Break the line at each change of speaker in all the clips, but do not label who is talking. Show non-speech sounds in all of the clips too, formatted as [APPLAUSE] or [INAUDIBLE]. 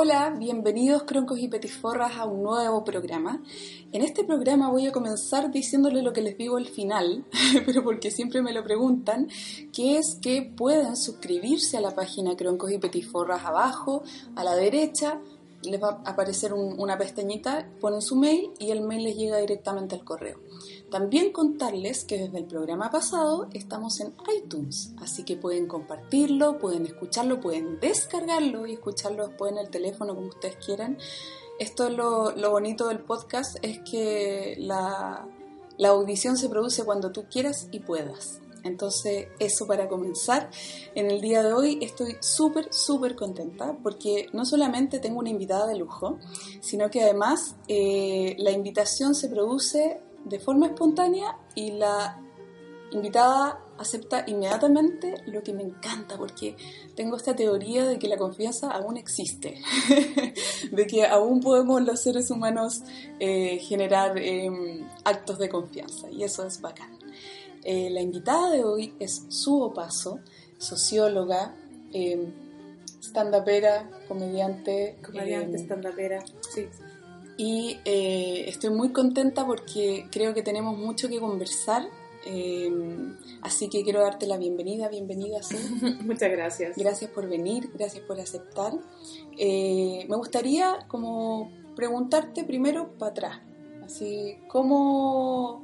Hola, bienvenidos croncos y petiforras a un nuevo programa. En este programa voy a comenzar diciéndole lo que les digo al final, [LAUGHS] pero porque siempre me lo preguntan, que es que pueden suscribirse a la página Croncos y Petiforras abajo, a la derecha, les va a aparecer una pestañita, ponen su mail y el mail les llega directamente al correo. También contarles que desde el programa pasado estamos en iTunes, así que pueden compartirlo, pueden escucharlo, pueden descargarlo y escucharlo después en el teléfono como ustedes quieran. Esto es lo, bonito del podcast, es que la, audición se produce cuando tú quieras y puedas. Entonces, eso para comenzar. En el día de hoy estoy súper, súper contenta porque no solamente tengo una invitada de lujo, sino que además eh, la invitación se produce de forma espontánea y la invitada acepta inmediatamente lo que me encanta porque tengo esta teoría de que la confianza aún existe, [LAUGHS] de que aún podemos los seres humanos eh, generar em, actos de confianza y eso es bacán. Eh, la invitada de hoy es Suo Paso, socióloga, eh, stand-upera, comediante.
Comediante, eh, stand-upera, sí.
Y eh, estoy muy contenta porque creo que tenemos mucho que conversar. así que quiero darte la bienvenida, bienvenida. [LAUGHS]
Muchas gracias.
Gracias por venir, gracias por aceptar. me gustaría como preguntarte primero para atrás, así, ¿cómo,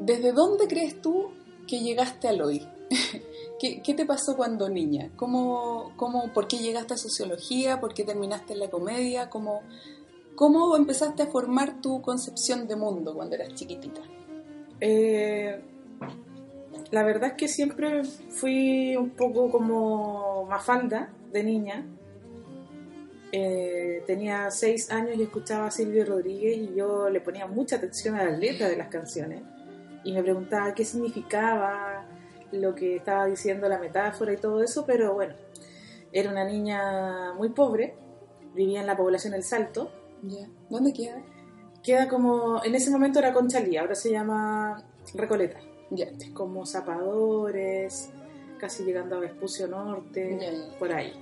¿Desde dónde crees tú que llegaste al hoy? [LAUGHS] ¿Qué, te pasó cuando niña? ¿Cómo, cómo, ¿Por qué llegaste a sociología? ¿Por qué terminaste en la comedia? ¿Cómo, ¿Cómo empezaste a formar tu concepción de mundo cuando eras chiquitita?
Eh, la verdad es que siempre fui un poco como mafalda de niña. Eh, tenía seis años y escuchaba a Silvio Rodríguez y yo le ponía mucha atención a las letras de las canciones y me preguntaba qué significaba lo que estaba diciendo la metáfora y todo eso, pero bueno, era una niña muy pobre, vivía en la población El Salto.
¿Dónde queda?
Queda como, en ese momento era Conchalí, ahora se llama Recoleta. Ya. Como Zapadores, casi llegando a Vespucio Norte, por ahí.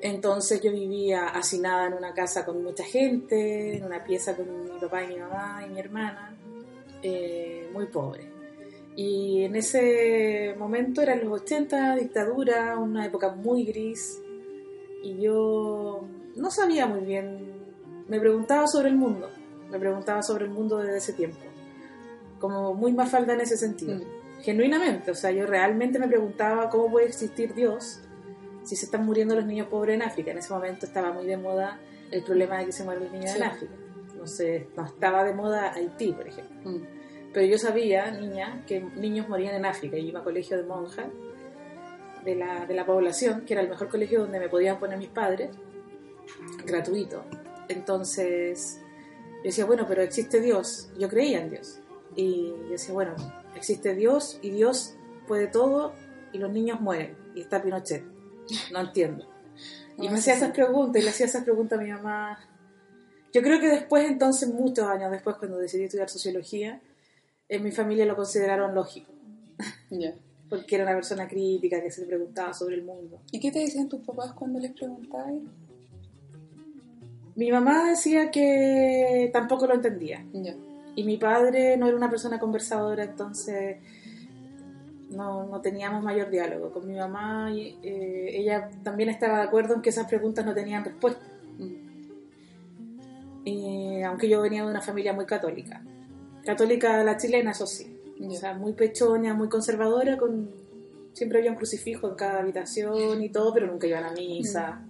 Entonces yo vivía hacinada en una casa con mucha gente, en una pieza con mi papá y mi mamá y mi hermana. Eh, muy pobre. Y en ese momento eran los 80, dictadura, una época muy gris, y yo no sabía muy bien, me preguntaba sobre el mundo, me preguntaba sobre el mundo desde ese tiempo, como muy más falta en ese sentido, mm. genuinamente, o sea, yo realmente me preguntaba cómo puede existir Dios si se están muriendo los niños pobres en África, en ese momento estaba muy de moda el problema de que se mueren los niños en África. No sé, no estaba de moda Haití, por ejemplo. Mm. Pero yo sabía, niña, que niños morían en África. y iba a colegio de monjas de la, de la población, que era el mejor colegio donde me podían poner mis padres, gratuito. Entonces, yo decía, bueno, pero existe Dios. Yo creía en Dios. Y yo decía, bueno, existe Dios y Dios puede todo y los niños mueren. Y está Pinochet. No entiendo. Y me hacía esas preguntas y le hacía esas preguntas a mi mamá yo creo que después, entonces, muchos años después, cuando decidí estudiar sociología, en mi familia lo consideraron lógico. Porque era una persona crítica que se preguntaba sobre el mundo.
¿Y qué te decían tus papás cuando les preguntabas?
Mi mamá decía que tampoco lo entendía. Y mi padre no era una persona conversadora, entonces no, no teníamos mayor diálogo. Con mi mamá, y, eh, ella también estaba de acuerdo en que esas preguntas no tenían respuesta. Mm aunque yo venía de una familia muy católica. Católica la chilena, eso sí. O sea, muy pechoña, muy conservadora, con siempre había un crucifijo en cada habitación y todo, pero nunca iban a misa.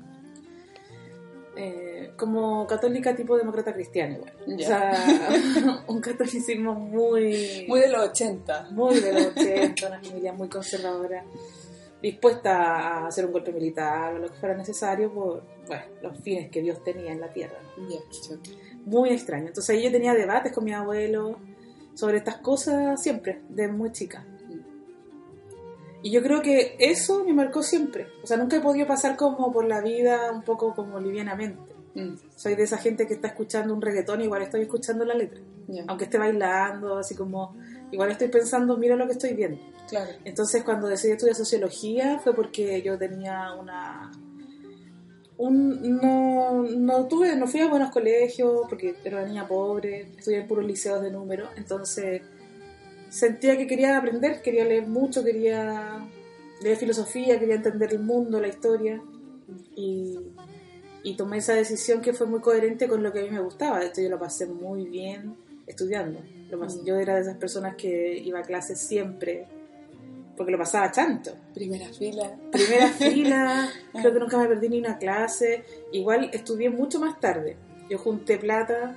Eh, como católica tipo demócrata cristiana igual. O sea, [LAUGHS] [LAUGHS] un catolicismo muy...
Muy de los 80.
Muy de los 80, una familia muy conservadora dispuesta a hacer un golpe militar o lo que fuera necesario por bueno, los fines que Dios tenía en la tierra. Muy extraño. Entonces ahí yo tenía debates con mi abuelo sobre estas cosas siempre, de muy chica. Y yo creo que eso me marcó siempre. O sea, nunca he podido pasar como por la vida un poco como livianamente. Mm. Soy de esa gente que está escuchando un reggaetón, igual estoy escuchando la letra. Aunque esté bailando, así como, igual estoy pensando, mira lo que estoy viendo. Entonces, cuando decidí estudiar sociología fue porque yo tenía una un, no, no tuve, no fui a buenos colegios porque era una niña pobre, estudié en puros liceos de número, entonces sentía que quería aprender, quería leer mucho, quería leer filosofía, quería entender el mundo, la historia y, y tomé esa decisión que fue muy coherente con lo que a mí me gustaba, de hecho yo lo pasé muy bien estudiando, mm. yo era de esas personas que iba a clases siempre, porque lo pasaba tanto.
Primera fila.
Primera [LAUGHS] fila, creo que nunca me perdí ni una clase. Igual estudié mucho más tarde. Yo junté plata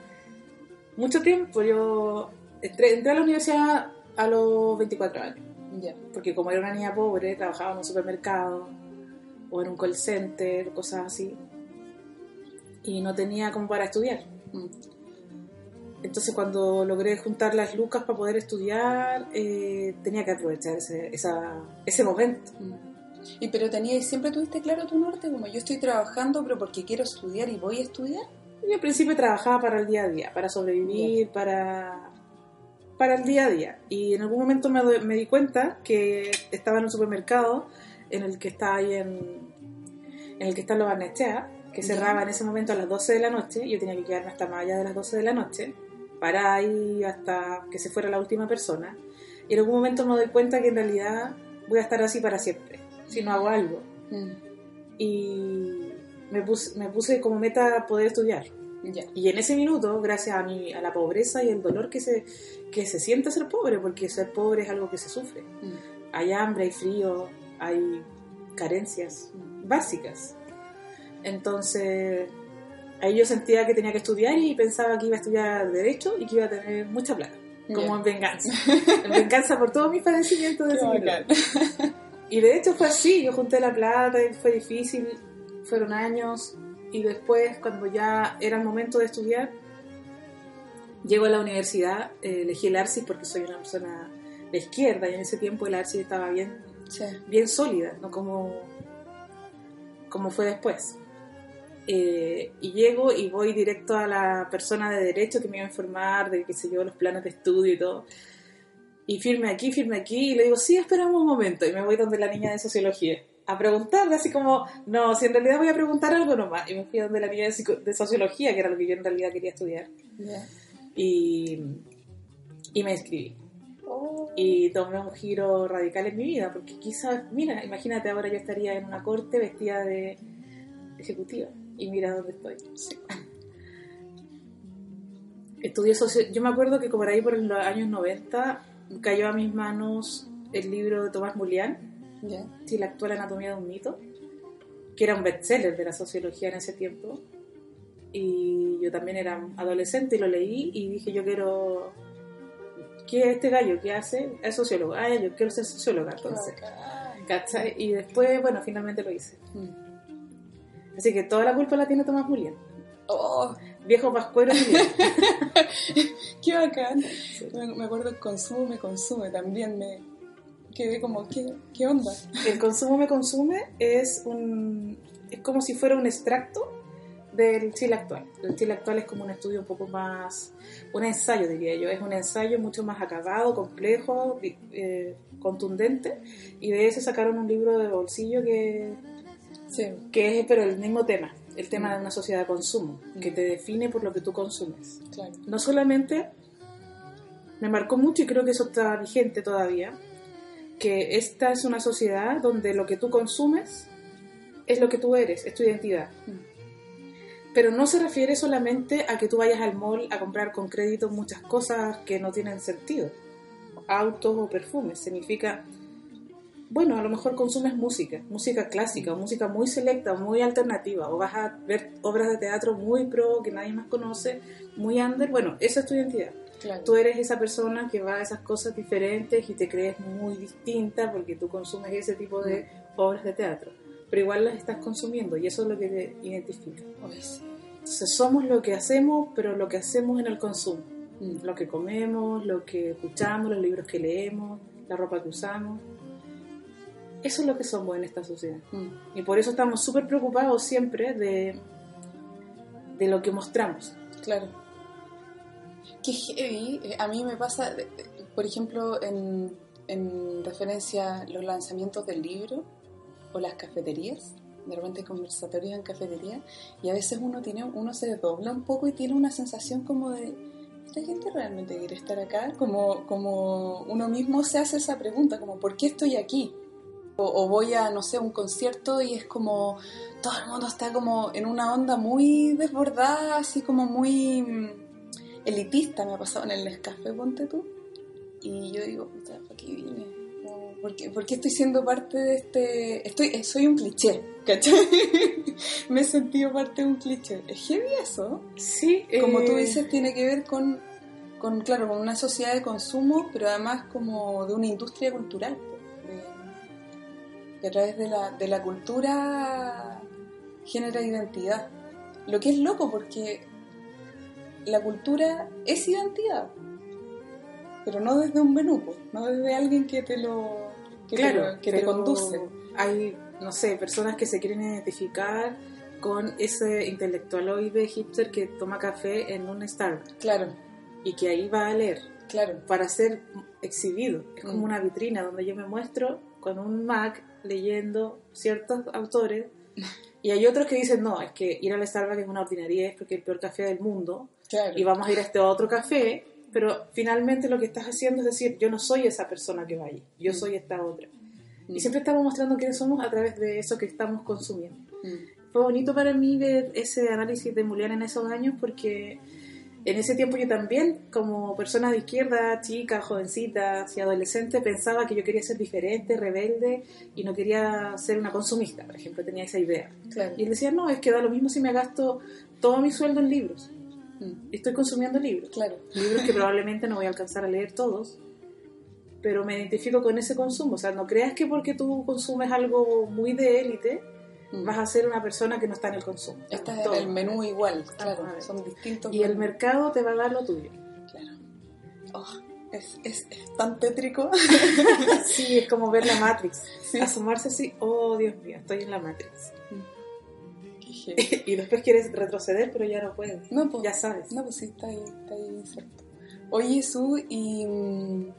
mucho tiempo. Yo entré, a la universidad a los 24 años. Porque como era una niña pobre, trabajaba en un supermercado o en un call center, cosas así. Y no tenía como para estudiar. Entonces cuando logré juntar las lucas para poder estudiar, eh, tenía que aprovechar ese, ese momento. Mm.
¿Y pero tenías, siempre tuviste claro tu norte? Como yo estoy trabajando, pero porque quiero estudiar y voy a estudiar.
Yo al principio trabajaba para el día a día, para sobrevivir, para, para el día a día. Y en algún momento me, me, di cuenta que estaba en un supermercado en el que está ahí en, en el que está Lo que cerraba en ese momento a las 12 de la noche. Yo tenía que quedarme hasta más allá de las 12 de la noche para ahí hasta que se fuera la última persona. Y en algún momento me doy cuenta que en realidad voy a estar así para siempre, si no hago algo. Mm. Y me puse, me puse como meta poder estudiar. Y en ese minuto, gracias a, mi, a la pobreza y el dolor que se, que se siente ser pobre, porque ser pobre es algo que se sufre. Mm. Hay hambre, hay frío, hay carencias básicas. Entonces, ahí yo sentía que tenía que estudiar y pensaba que iba a estudiar Derecho y que iba a tener mucha plata, como en venganza. en venganza por todos mis padecimientos de ese Y de hecho fue así, yo junté la plata y fue difícil, fueron años y después cuando ya era el momento de estudiar, llego a la universidad, eh, elegí el ARCIS porque soy una persona de izquierda y en ese tiempo el ARCIS estaba bien, bien sólida, no como, como fue después. Eh, y llego y voy directo a la persona de derecho que me iba a informar de que se llevó los planes de estudio y todo. Y firme aquí, firme aquí, y le digo, sí, esperamos un momento. Y me voy donde la niña de sociología a preguntarle, así como, no, si en realidad voy a preguntar algo nomás. Y me fui donde la niña de, sociología, que era lo que yo en realidad quería estudiar. Y, y me escribí. Oh. Y tomé un giro radical en mi vida, porque quizás, mira, imagínate ahora yo estaría en una corte vestida de ejecutiva y mira dónde estoy. Estudié Yo me acuerdo que como ahí por los años 90 cayó a mis manos el libro de Tomás Mulián, sí, La actual anatomía de un mito, que era un bestseller de la sociología en ese tiempo. Y yo también era adolescente y lo leí y dije, yo quiero... ¿Qué es este gallo? ¿Qué hace? Es sociólogo. Ah, yo quiero ser socióloga, entonces. Y después, bueno, finalmente lo hice. Mm. Así que toda la culpa la tiene Tomás Julián. Oh. Viejo pascuero [LAUGHS]
Qué bacán. Me acuerdo el consumo me consume también. Me quedé como, ¿qué, ¿qué onda?
El consumo me consume es un es como si fuera un extracto del Chile actual. El Chile actual es como un estudio un poco más, un ensayo diría yo, es un ensayo mucho más acabado, complejo, eh, contundente, y de ese sacaron un libro de bolsillo que que es pero el mismo tema, el tema mm. de una sociedad de consumo, que te define por lo que tú consumes. No solamente me marcó mucho y creo que eso está vigente todavía, que esta es una sociedad donde lo que tú consumes es lo que tú eres, es tu identidad. Mm. Pero no se refiere solamente a que tú vayas al mall a comprar con crédito muchas cosas que no tienen sentido, autos o perfumes. Significa bueno, a lo mejor consumes música, música clásica, música muy selecta, muy alternativa, o vas a ver obras de teatro muy pro que nadie más conoce, muy under, bueno, esa es tu identidad. Tú eres esa persona que va a esas cosas diferentes y te crees muy distinta porque tú consumes ese tipo de mm. obras de teatro, pero igual las estás consumiendo y eso es lo que te identifica. Entonces somos lo que hacemos, pero lo que hacemos en el consumo, mm. lo que comemos, lo que escuchamos, los libros que leemos, la ropa que usamos. Eso es lo que somos en esta sociedad. Mm. Y por eso estamos súper preocupados siempre de, de lo que mostramos.
Claro. Qué heavy. Eh, a mí me pasa, por ejemplo, en, en referencia a los lanzamientos del libro o las cafeterías. de repente conversatorios en cafetería y a veces uno tiene uno se desdobla un poco y tiene una sensación como de ¿esta gente realmente quiere estar acá? Como, como uno mismo se hace esa pregunta, como ¿por qué estoy aquí? O, voy a, no sé, un concierto y es como todo el mundo está como en una onda muy desbordada, así como muy mm, elitista, me ha pasado en el Nescafé, ponte tú. Y yo digo, puta, ¿para qué vine? ¿Por qué, estoy siendo parte de este...? Estoy, eh, soy un cliché, ¿cachai? [LAUGHS] Me he sentido parte de un cliché. ¿Es heavy eso?
Sí.
Como tú eh, dices, tiene que ver con, con, claro, con una sociedad de consumo, pero además como de una industria cultural. Que a través de la, de la cultura genera identidad. Lo que es loco porque la cultura es identidad, pero no desde un menú, no desde alguien que te lo claro, que te conduce.
Hay, no sé, personas que se quieren identificar con ese intelectualoide hipster que toma café en un Starbucks.
Claro.
Y que ahí va a leer.
Claro.
Para ser exhibido. Es como mm. una vitrina donde yo me muestro con un Mac leyendo ciertos autores. Y hay otros que dicen, no, es que ir al Starbucks es una ordinaria, es porque es el peor café del mundo.
Claro.
Y vamos a ir a este otro café pero finalmente lo que estás haciendo es decir, yo no soy esa persona que va ahí, yo mm. soy esta otra. Y mm. siempre estamos mostrando quiénes somos a través de eso que estamos consumiendo. Mm. Fue bonito para mí ver ese análisis de Mulián en esos años porque en ese tiempo yo también, como persona de izquierda, chica, jovencita y adolescente, pensaba que yo quería ser diferente, rebelde y no quería ser una consumista, por ejemplo, tenía esa idea. Y él decía, no, es que da lo mismo si me gasto todo mi sueldo en libros. Mm. Estoy consumiendo libros.
Claro.
Libros que [LAUGHS] probablemente no voy a alcanzar a leer todos, pero me identifico con ese consumo. O sea, no creas que porque tú consumes algo muy de élite. Vas a ser una persona que no está en el consumo.
Está en el menú igual, claro, son distintos.
Y el mercado te va a dar lo tuyo.
Claro. Oh, es, es, tan tétrico. [LAUGHS]
sí, es como ver la Matrix. Asomarse así, oh Dios mío, estoy en la Matrix. [LAUGHS] y después quieres retroceder, pero ya no puedes.
No, pues,
ya sabes.
No, pues sí, está ahí, está ahí cierto. Oye, Su, y, mm,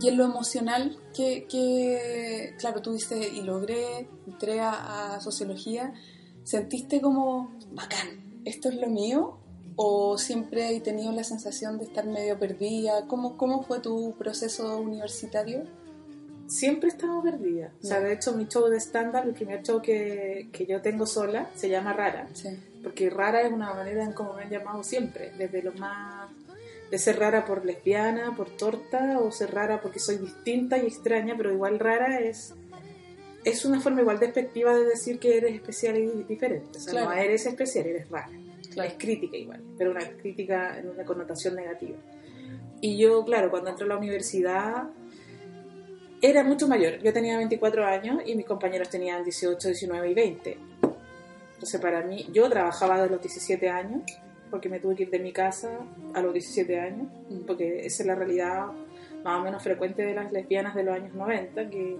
y en lo emocional, que, que claro, tú dices, y logré, entré a, sociología, ¿sentiste como, bacán, esto es lo mío? ¿O siempre he tenido la sensación de estar medio perdida? ¿Cómo, cómo fue tu proceso universitario?
siempre he estado perdida. O sea, de hecho, mi show de stand-up, el primer show que, que, yo tengo sola, se llama Rara. Porque rara es una manera en como me han llamado siempre, desde lo más de ser rara por lesbiana, por torta, o ser rara porque soy distinta y extraña, pero igual rara es es una forma igual despectiva de decir que eres especial y diferente. O sea, no eres especial, eres rara. Es crítica igual, pero una crítica en una connotación negativa. Y yo, claro, cuando entro a la universidad era mucho mayor. Yo tenía 24 años y mis compañeros tenían 18, 19 y 20. Entonces para mí, yo trabajaba desde los 17 años, porque me tuve que ir de mi casa a los 17 años, porque esa es la realidad más o menos frecuente de las lesbianas de los años 90, que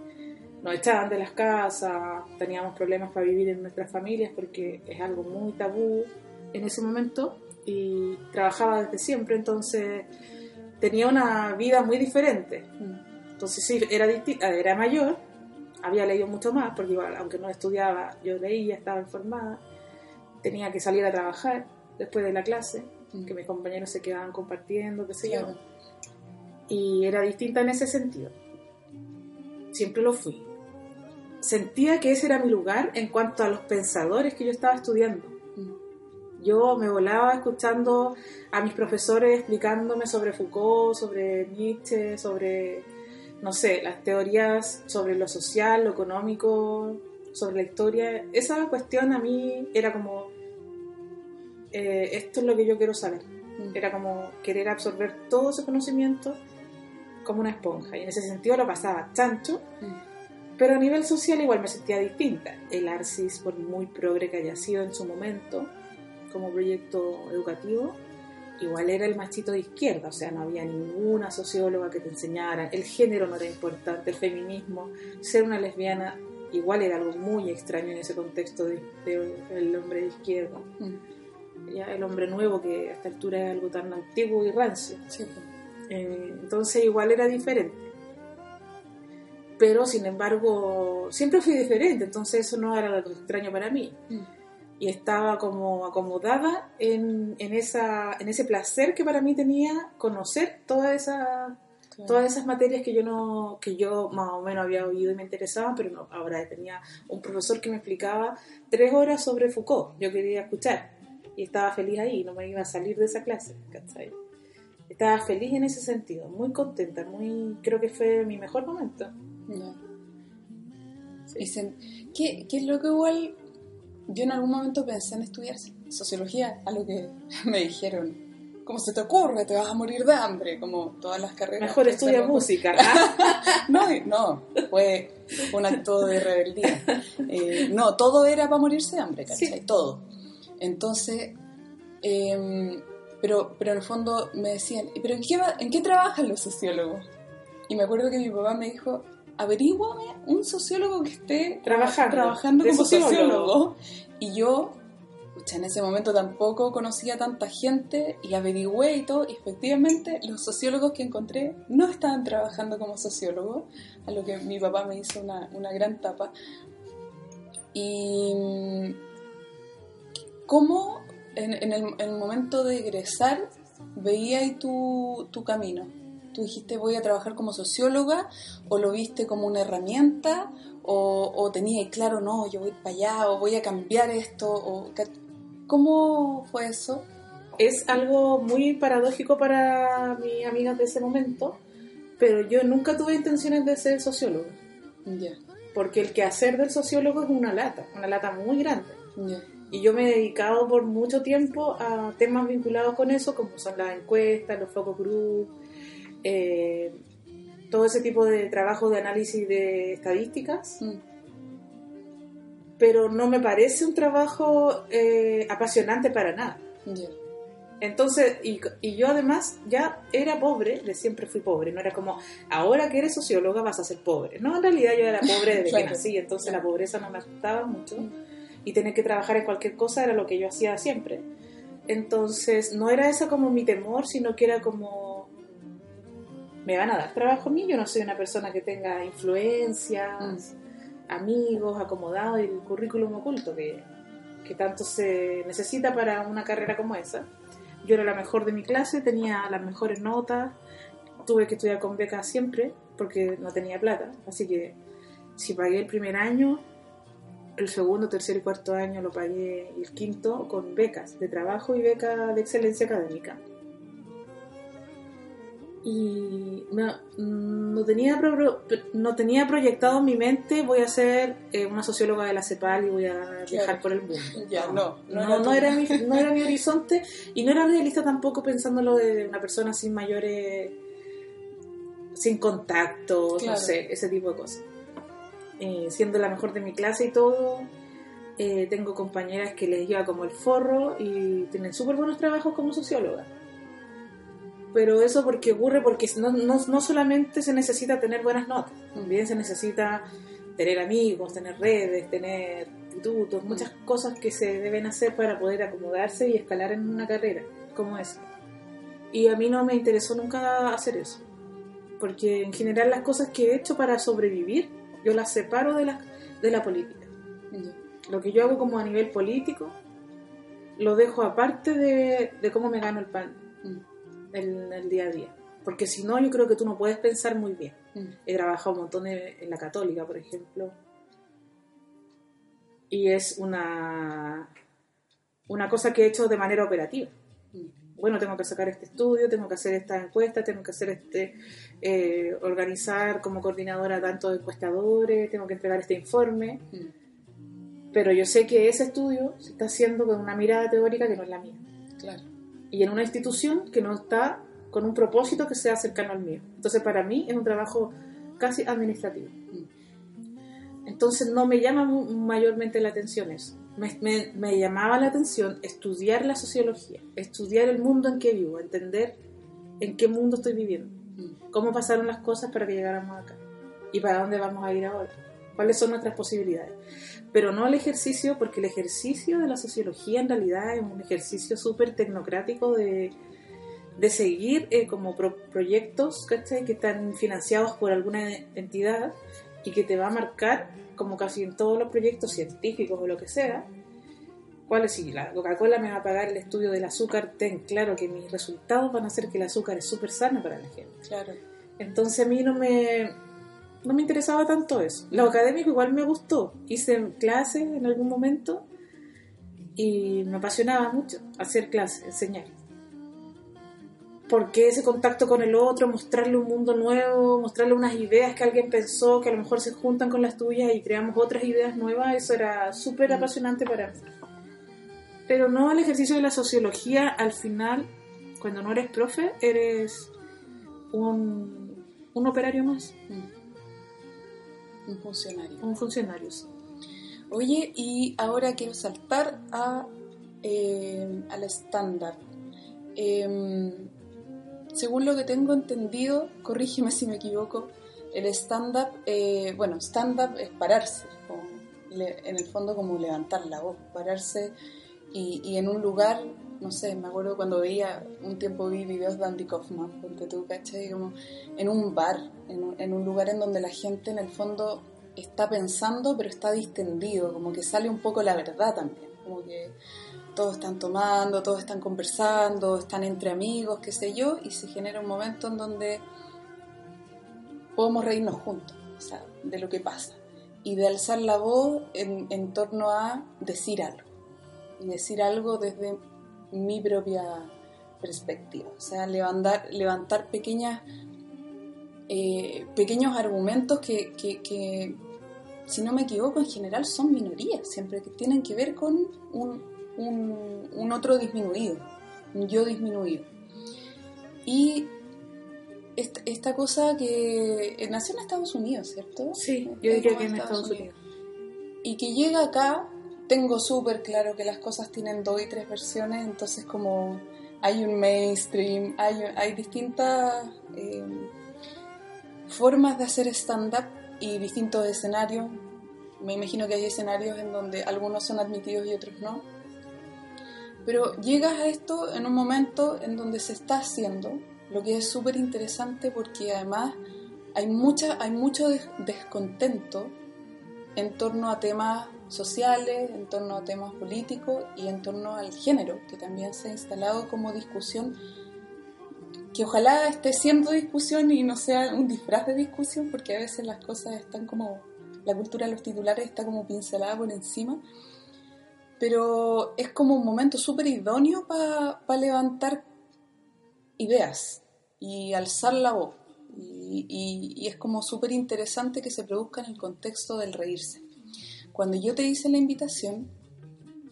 nos echaban de las casas, teníamos problemas para vivir en nuestras familias porque es algo muy tabú en ese momento y trabajaba desde siempre, entonces tenía una vida muy diferente. Entonces sí, era, era mayor, había leído mucho más, porque igual, aunque no estudiaba, yo leía, estaba informada, tenía que salir a trabajar después de la clase, mm. que mis compañeros se quedaban compartiendo, qué sé yo. Y era distinta en ese sentido. Siempre lo fui. Sentía que ese era mi lugar en cuanto a los pensadores que yo estaba estudiando. Mm. Yo me volaba escuchando a mis profesores explicándome sobre Foucault, sobre Nietzsche, sobre no sé, las teorías sobre lo social, lo económico, sobre la historia, esa cuestión a mí era como, eh, esto es lo que yo quiero saber. Mm. Era como querer absorber todo ese conocimiento como una esponja. Y en ese sentido lo pasaba chancho, mm. pero a nivel social igual me sentía distinta. El ARCIS, por muy progre que haya sido en su momento, como proyecto educativo, igual era el machito de izquierda, o sea, no había ninguna socióloga que te enseñara, el género no era importante, el feminismo, ser una lesbiana igual era algo muy extraño en ese contexto del de, hombre de izquierda. Mm. Ya el hombre nuevo, que a esta altura es algo tan antiguo y rancio.
Pues.
Eh, entonces igual era diferente. pero sin embargo siempre fui diferente, entonces eso no era algo extraño para mí. Mm. Y estaba como acomodada en, en, esa, en ese placer que para mí tenía conocer toda esa, todas esas materias que yo no que yo más o menos había oído y me interesaban, pero no, ahora tenía un profesor que me explicaba tres horas sobre Foucault, yo quería escuchar y estaba feliz ahí, no me iba a salir de esa clase, Estaba feliz en ese sentido, muy contenta, muy creo que fue mi mejor momento.
¿qué, es lo que igual yo en algún momento pensé en estudiar sociología, a lo que [LAUGHS] me dijeron, ¿cómo se te ocurre? Te vas a morir de hambre, como todas las carreras.
Mejor estudia música. [LAUGHS]
no, no, fue un acto de rebeldía. Eh, no, todo era para morirse de hambre, ¿cachai? Todo. Entonces, em, pero, pero en el fondo me decían, ¿pero en qué, en qué trabajan los sociólogos? Y me acuerdo que mi papá me dijo, averíguame un sociólogo que esté trabajando, trabajando como sociólogo. Y yo, en ese momento tampoco conocía tanta gente y averigüé y todo, y efectivamente los sociólogos que encontré no estaban trabajando como sociólogos, a lo que mi papá me hizo una, una gran tapa. Y cómo en, en, el, en el, momento de egresar veía ahí tu, tu camino ¿Tú dijiste voy a trabajar como socióloga o lo viste como una herramienta o, o tenías claro, no, yo voy para allá o voy a cambiar esto? O, ¿Cómo fue eso?
Es algo muy paradójico para mis amigas de ese momento, pero yo nunca tuve intenciones de ser socióloga. Porque el quehacer del sociólogo es una lata, una lata muy grande. Y yo me he dedicado por mucho tiempo a temas vinculados con eso, como son las encuestas, los focus group, eh, todo ese tipo de trabajo de análisis de estadísticas. Mm. Pero no me parece un trabajo eh, apasionante para nada. Entonces, y, yo además ya era pobre, de siempre fui pobre, no era como, ahora que eres socióloga vas a ser pobre. No, en realidad yo era pobre desde que [LAUGHS] nací, entonces la pobreza no me asustaba mucho. Mm. Y tener que trabajar en cualquier cosa era lo que yo hacía siempre. Entonces, no era eso como mi temor, sino que era como me van a dar trabajo a mí. Yo no soy una persona que tenga influencias, mm. amigos, acomodado y el currículum oculto que, que tanto se necesita para una carrera como esa. Yo era la mejor de mi clase, tenía las mejores notas, tuve que estudiar con becas siempre porque no tenía plata. Así que si pagué el primer año, el segundo, tercer y cuarto año lo pagué y el quinto con becas de trabajo y becas de excelencia académica y no, no, tenía no tenía proyectado en mi mente voy a ser eh, una socióloga de la CEPAL y voy a viajar por el mundo. no, no, era [LAUGHS] mi, no era mi horizonte y no era realista tampoco pensándolo de una persona sin mayores, sin contactos, no sé, ese tipo de cosas. Eh, siendo la mejor de mi clase y todo, eh, tengo compañeras que les lleva como el forro y tienen súper buenos trabajos como sociólogas pero eso porque ocurre porque no, no, no, solamente se necesita tener buenas notas, también se necesita tener amigos, tener redes, tener institutos, muchas mm. cosas que se deben hacer para poder acomodarse y escalar en una carrera como esa. Y a mí no me interesó nunca hacer eso, porque en general las cosas que he hecho para sobrevivir, yo las separo de la, de la política. Lo que yo hago como a nivel político, lo dejo aparte de, de cómo me gano el pan en el día a día. Porque si no, yo creo que tú no puedes pensar muy bien. Mm. He trabajado un montón en la católica, por ejemplo. Y es una, una cosa que he hecho de manera operativa. Mm. Bueno, tengo que sacar este estudio, tengo que hacer esta encuesta, tengo que hacer este, eh, organizar como coordinadora tanto de encuestadores, tengo que entregar este informe. Mm. Pero yo sé que ese estudio se está haciendo con una mirada teórica que no es la mía. Claro y en una institución que no está con un propósito que sea cercano al mío. Entonces para mí es un trabajo casi administrativo. Entonces no me llama mayormente la atención eso. Me, me, llamaba la atención estudiar la sociología, estudiar el mundo en que vivo, entender en qué mundo estoy viviendo, cómo pasaron las cosas para que llegáramos acá y para dónde vamos a ir ahora, cuáles son nuestras posibilidades. Pero no el ejercicio, porque el ejercicio de la sociología en realidad es un ejercicio súper tecnocrático de, de seguir eh, como proyectos que están financiados por alguna entidad y que te va a marcar, como casi en todos los proyectos científicos o lo que sea, cuál es si la Coca-Cola me va a pagar el estudio del azúcar, ten claro que mis resultados van a ser que el azúcar es súper sano para la gente.
Claro.
Entonces a mí no me, no me interesaba tanto eso. Lo académico igual me gustó. Hice clases en algún momento y me apasionaba mucho hacer clases, enseñar. Porque ese contacto con el otro, mostrarle un mundo nuevo, mostrarle unas ideas que alguien pensó que a lo mejor se juntan con las tuyas y creamos otras ideas nuevas, eso era súper mm. apasionante para mí. Pero no el ejercicio de la sociología, al final, cuando no eres profe, eres un, un operario más.
Mm. Un funcionario.
Un funcionario, sí.
Oye, y ahora quiero saltar a, eh, al estándar. Em, según lo que tengo entendido, corrígeme si me equivoco, el stand-up, eh, bueno, stand-up es pararse, en el fondo como levantar la voz, pararse y, en un lugar, no sé, me acuerdo cuando veía, un tiempo vi videos de Andy Kaufman, ponte tú, ¿cachai? Como en un bar, en, en un lugar en donde la gente en el fondo está pensando, pero está distendido, como que sale un poco la verdad también, como que todos están tomando, todos están conversando, están entre amigos, qué sé yo, y se genera un momento en donde podemos reírnos juntos, o sea, de lo que pasa, y de alzar la voz en, en torno a decir algo, y decir algo desde mi propia perspectiva, o sea, levantar, levantar pequeñas eh, pequeños argumentos que, que, si no me equivoco, en general son minorías, siempre que tienen que ver con un, un, otro disminuido, un yo disminuido. Y esta, cosa que nació en Estados Unidos, ¿cierto?
Sí, yo diría que en Estados, Unidos.
Y que llega acá, tengo súper claro que las cosas tienen dos y tres versiones, entonces como hay un mainstream, hay, hay distintas... Eh, formas de hacer stand-up y distintos escenarios. Me imagino que hay escenarios en donde algunos son admitidos y otros no. Pero llegas a esto en un momento en donde se está haciendo, lo que es súper interesante porque además hay, mucha, hay mucho descontento en torno a temas sociales, en torno a temas políticos y en torno al género, que también se ha instalado como discusión que ojalá esté siendo discusión y no sea un disfraz de discusión, porque a veces las cosas están como, la cultura de los titulares está como pincelada por encima, pero es como un momento súper idóneo para levantar ideas y alzar la voz. Y, y es como súper interesante que se produzca en el contexto del reírse. Cuando yo te hice la invitación,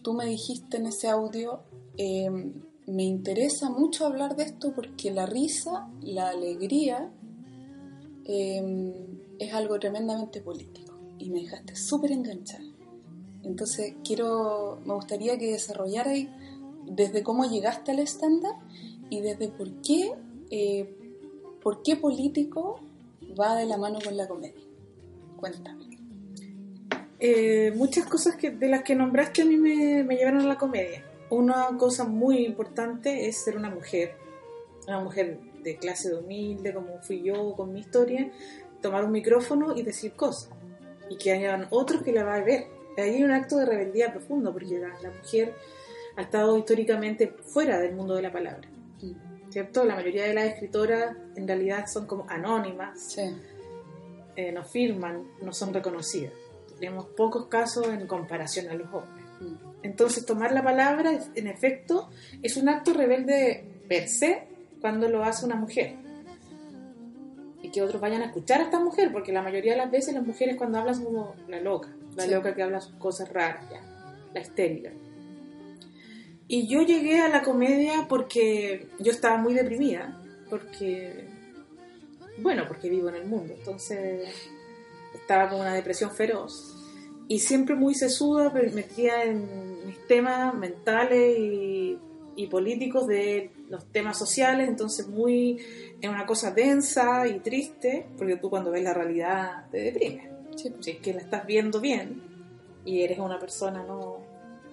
tú me dijiste en ese audio, eh, me interesa mucho hablar de esto porque la risa, la alegría, em, es algo tremendamente político y me dejaste súper enganchada. Entonces quiero, me gustaría que desarrollarais desde cómo llegaste al estándar y desde por qué, eh, por qué político va de la mano con la comedia. Cuéntame.
Eh, muchas cosas que, de las que nombraste a mí me, me llevaron a la comedia una cosa muy importante es ser una mujer, una mujer de clase humilde como fui yo con mi historia, tomar un micrófono y decir cosas y que hayan otros que la van a ver. Ahí hay un acto de rebeldía profundo porque la, mujer ha estado históricamente fuera del mundo de la palabra. ¿Cierto? La mayoría de las escritoras en realidad son como anónimas, eh, no firman, no son reconocidas. Tenemos pocos casos en comparación a los hombres. Entonces, tomar la palabra, en efecto, es un acto rebelde per se cuando lo hace una mujer. Y que otros vayan a escuchar a esta mujer, porque la mayoría de las veces las mujeres cuando hablan son como la loca, la loca que habla sus cosas raras, ya, la histérica. Y yo llegué a la comedia porque yo estaba muy deprimida, porque, bueno, porque vivo en el mundo, entonces estaba con una depresión feroz y siempre muy sesuda, metía en mis temas mentales y, políticos de los temas sociales, entonces muy en una cosa densa y triste, porque tú cuando ves la realidad te deprimes. Sí. Si es que la estás viendo bien y eres una persona no,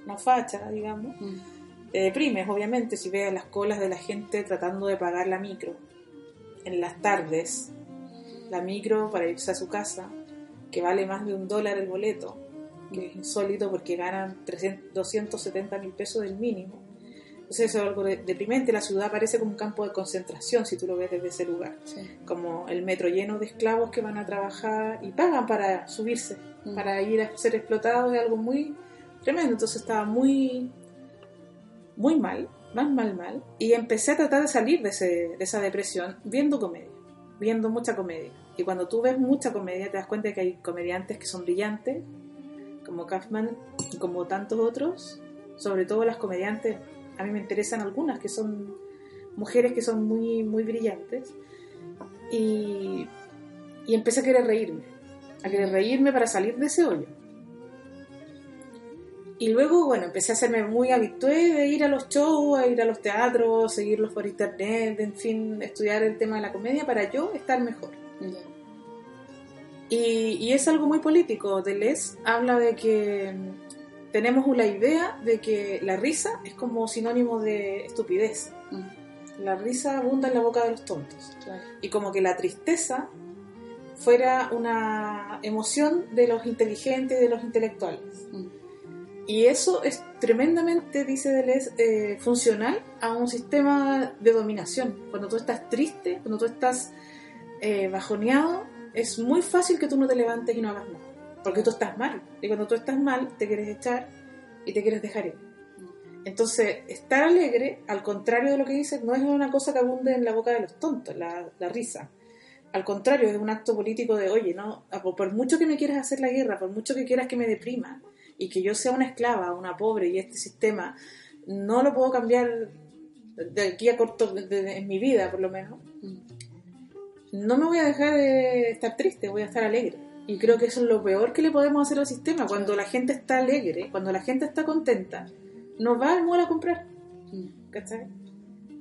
no facha, digamos, mm. te deprimes, obviamente, si ves las colas de la gente tratando de pagar la micro en las tardes, la micro para irse a su casa que vale más de un dólar el boleto, que es insólito porque ganan 300, 270 mil pesos del mínimo. Entonces eso es algo deprimente, la ciudad parece como un campo de concentración si tú lo ves desde ese lugar, como el metro lleno de esclavos que van a trabajar y pagan para subirse, mm. para ir a ser explotados, es algo muy tremendo, entonces estaba muy, muy mal, más mal, mal, y empecé a tratar de salir de, de esa depresión viendo comedia, viendo mucha comedia. Y cuando tú ves mucha comedia te das cuenta de que hay comediantes que son brillantes, como Kaufman y como tantos otros, sobre todo las comediantes, a mí me interesan algunas que son mujeres que son muy, muy brillantes. Y, y empecé a querer reírme, a querer reírme para salir de ese hoyo. Y luego, bueno, empecé a hacerme muy habitué de ir a los shows, a ir a los teatros, seguirlos por internet, en fin, estudiar el tema de la comedia para yo estar mejor. Y, es algo muy político. Deleuze habla de que tenemos una idea de que la risa es como sinónimo de estupidez. Mm. La risa abunda en la boca de los tontos. Y como que la tristeza fuera una emoción de los inteligentes, de los intelectuales. Mm. Y eso es tremendamente, dice Deleuze, eh, funcional a un sistema de dominación. Cuando tú estás triste, cuando tú estás eh, bajoneado, es muy fácil que tú no te levantes y no hagas nada. Porque tú estás mal. Y cuando tú estás mal, te quieres echar y te quieres dejar ir. Entonces, estar alegre, al contrario de lo que dices, no es una cosa que abunde en la boca de los tontos, la, risa. Al contrario, es un acto político de, oye, no, por mucho que me quieras hacer la guerra, por mucho que quieras que me deprima y que yo sea una esclava, una pobre y este sistema no lo puedo cambiar de aquí a corto, en mi vida por lo menos, no me voy a dejar de estar triste, voy a estar alegre. Y creo que eso es lo peor que le podemos hacer al sistema. Cuando la gente está alegre, cuando la gente está contenta, no va al mall a comprar. ¿Cachai?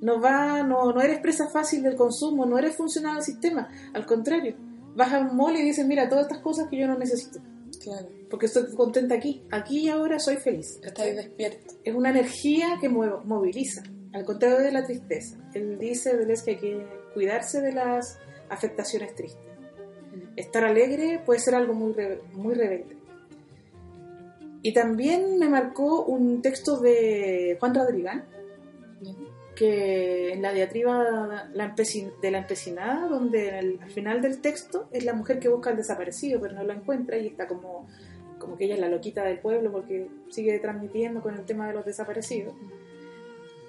No va, no, no eres presa fácil del consumo, no eres funcional al sistema. Al contrario, vas a un mall y dices, mira, todas estas cosas que yo no necesito. Claro. Porque estoy contenta aquí. Aquí y ahora soy feliz.
Estás despierto.
Es una energía que moviliza. Al contrario de la tristeza. Él dice, que hay que cuidarse de las afectaciones tristes. Estar alegre puede ser algo muy, muy rebelde. Y también me marcó un texto de Juan Rodrigán, que en la diatriba de la empecinada, donde al final del texto es la mujer que busca al desaparecido, pero no lo encuentra y está como, como que ella es la loquita del pueblo porque sigue transmitiendo con el tema de los desaparecidos.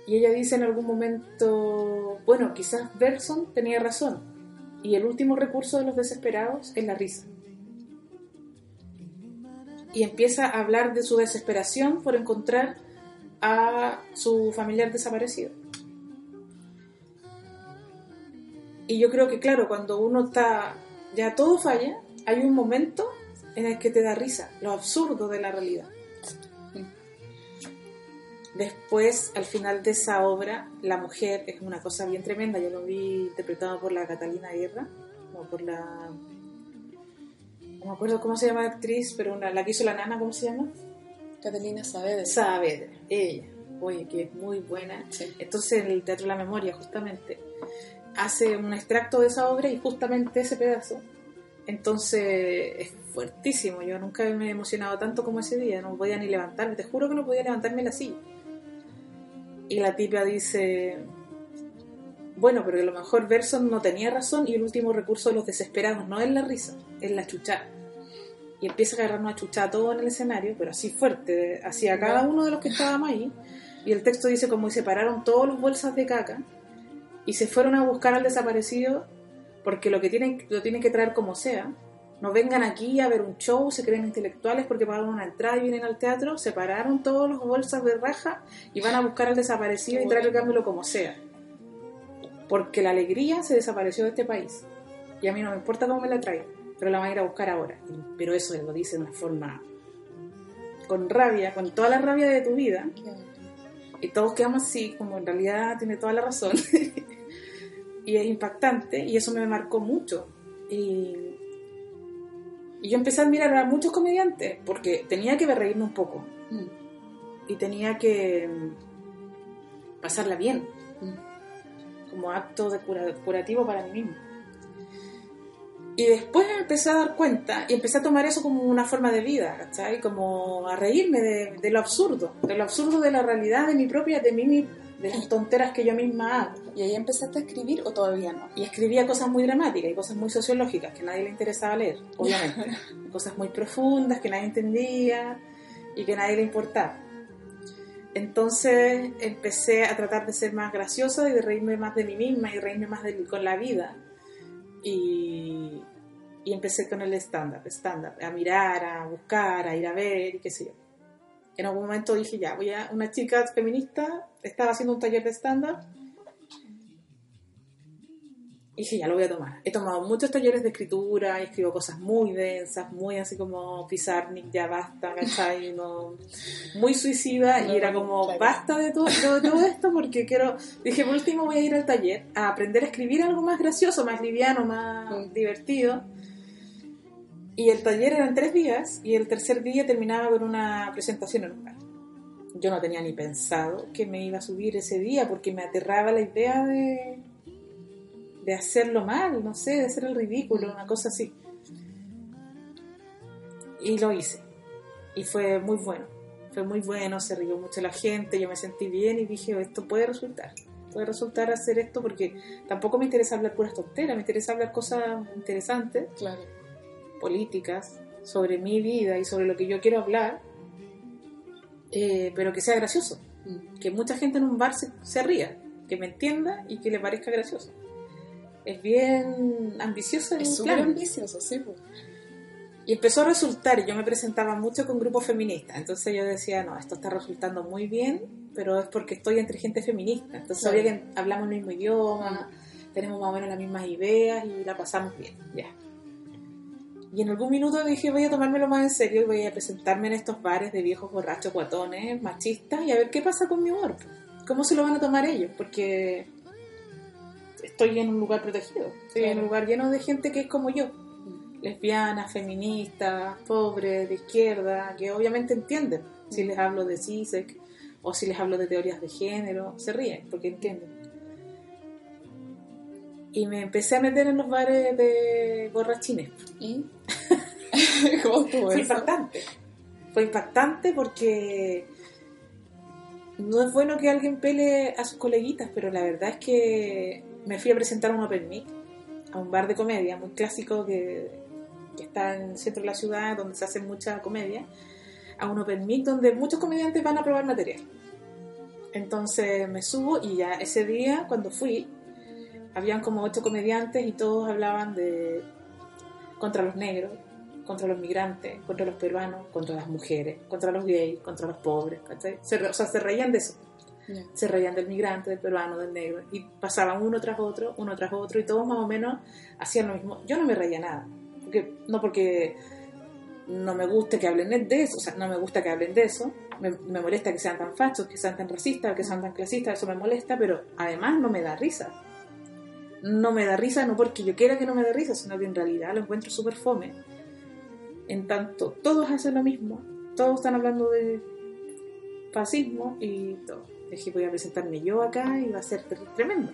Y ella dice en algún momento, bueno, quizás Bergson tenía razón, y el último recurso de los desesperados es la risa. Y empieza a hablar de su desesperación por encontrar a su familiar desaparecido. Y yo creo que, claro, cuando uno está, ya todo falla, hay un momento en el que te da risa, lo absurdo de la realidad. Después, al final de esa obra, la mujer es una cosa bien tremenda. Yo lo vi interpretado por la Catalina Guerra, o por la. No me acuerdo cómo se llama la actriz, pero una, la que hizo la nana, ¿cómo se llama?
Catalina Saavedra.
Saavedra, ella. Oye, que es muy buena. Entonces, en el Teatro de la Memoria, justamente, hace un extracto de esa obra y justamente ese pedazo. Entonces, es fuertísimo. Yo nunca me he emocionado tanto como ese día. No podía ni levantarme. Te juro que no podía levantarme la silla. Y la tipa dice, bueno, pero a lo mejor Berson no tenía razón y el último recurso de los desesperados no es la risa, es la chuchada. Y empieza a agarrarnos a chuchar todo en el escenario, pero así fuerte, hacia cada uno de los que estábamos ahí. Y el texto dice como se separaron todos los bolsas de caca y se fueron a buscar al desaparecido porque lo que tienen, lo tienen que traer como sea no vengan aquí a ver un show, se creen intelectuales porque pagan una entrada y vienen al teatro, separaron todos los bolsas de raja y van a buscar al desaparecido y traerlo como sea. Porque la alegría se desapareció de este país. Y a mí no me importa cómo me la traigan, pero la van a ir a buscar ahora. Pero eso lo dice de una forma con rabia, con toda la rabia de tu vida. Y todos quedamos así, como en realidad tiene toda la razón. [LAUGHS] y es impactante y eso me marcó mucho. Y y yo empecé a admirar a muchos comediantes porque tenía que reírme un poco. Mm. Y tenía que mm, pasarla bien. Mm. Como acto de curativo para mí mismo. Y después empecé a dar cuenta y empecé a tomar eso como una forma de vida, ¿cachai? Como a reírme de, lo absurdo, de lo absurdo de la realidad de mi propia, de mí, de las tonteras que yo misma hago.
¿Y ahí empezaste a escribir o todavía no?
Y escribía cosas muy dramáticas y cosas muy sociológicas que nadie le interesaba leer, obviamente. [LAUGHS] cosas muy profundas que nadie entendía y que nadie le importaba. Entonces empecé a tratar de ser más graciosa y de reírme más de mí misma y reírme más de, con la vida y, empecé con el estándar, estándar, a mirar, a buscar, a ir a ver y qué sé yo. En algún momento dije, ya, voy a, una chica feminista estaba haciendo un taller de estándar y dije, ya lo voy a tomar. He tomado muchos talleres de escritura, escribo cosas muy densas, muy así como Pizarnik, ya basta, ¿cachai? muy suicida y era como, basta de todo, de todo esto porque quiero, dije, por último voy a ir al taller a aprender a escribir algo más gracioso, más liviano, más mm. divertido. Y el taller eran tres días y el tercer día terminaba con una presentación en un bar. Yo no tenía ni pensado que me iba a subir ese día porque me aterraba la idea de de hacerlo mal, no sé, de hacer el ridículo, una cosa así. Y lo hice. Y fue muy bueno. Fue muy bueno, se rió mucho la gente, yo me sentí bien y dije, esto puede resultar. Puede resultar hacer esto porque tampoco me interesa hablar puras tonteras, me interesa hablar cosas interesantes,
claro.
Políticas, sobre mi vida y sobre lo que yo quiero hablar, eh, pero que sea gracioso. Mm. Que mucha gente en un bar se, se ría, que me entienda y que le parezca gracioso es bien ambicioso
es súper ambicioso, sí.
Y empezó a resultar, yo me presentaba mucho con grupos feministas, entonces yo decía, no, esto está resultando muy bien, pero es porque estoy entre gente feminista, entonces sabía que hablamos el mismo idioma, tenemos más o menos las mismas ideas y la pasamos bien, ya. Y en algún minuto dije, voy a tomármelo más en serio y voy a presentarme en estos bares de viejos borrachos, guatones, machistas y a ver qué pasa con mi humor. ¿Cómo se lo van a tomar ellos? Porque estoy en un lugar protegido, estoy en un lugar lleno de gente que es como yo, lesbianas, feministas, pobres, de izquierda, que obviamente entienden si les hablo de CISEC o si les hablo de teorías de género, se ríen porque entienden. Y me empecé a meter en los bares de borrachines.
¿Y? [LAUGHS]
¿Cómo Fue impactante. Fue impactante porque no es bueno que alguien pele a sus coleguitas, pero la verdad es que me fui a presentar a un open mic, a un bar de comedia muy clásico que, está en el centro de la ciudad, donde se hace mucha comedia, a un open mic donde muchos comediantes van a probar material. Entonces me subo y ya ese día, cuando fui, habían como ocho comediantes y todos hablaban de contra los negros, contra los migrantes, contra los peruanos, contra las mujeres, contra los gays, contra los pobres, o sea, se reían de eso. Se reían del migrante, del peruano, del negro. Y pasaban uno tras otro, uno tras otro, y todos más o menos hacían lo mismo. Yo no me reía nada. Porque, no porque no me guste que hablen de eso, o sea, no me gusta que hablen de eso. Me, molesta que sean tan fachos, que sean tan racistas, que sean tan clasistas, eso me molesta, pero además no me da risa. No me da risa no porque yo quiera que no me dé risa, sino que en realidad lo encuentro súper fome. En tanto, todos hacen lo mismo, todos están hablando de fascismo y todo. Dije, voy a presentarme yo acá y va a ser tremendo.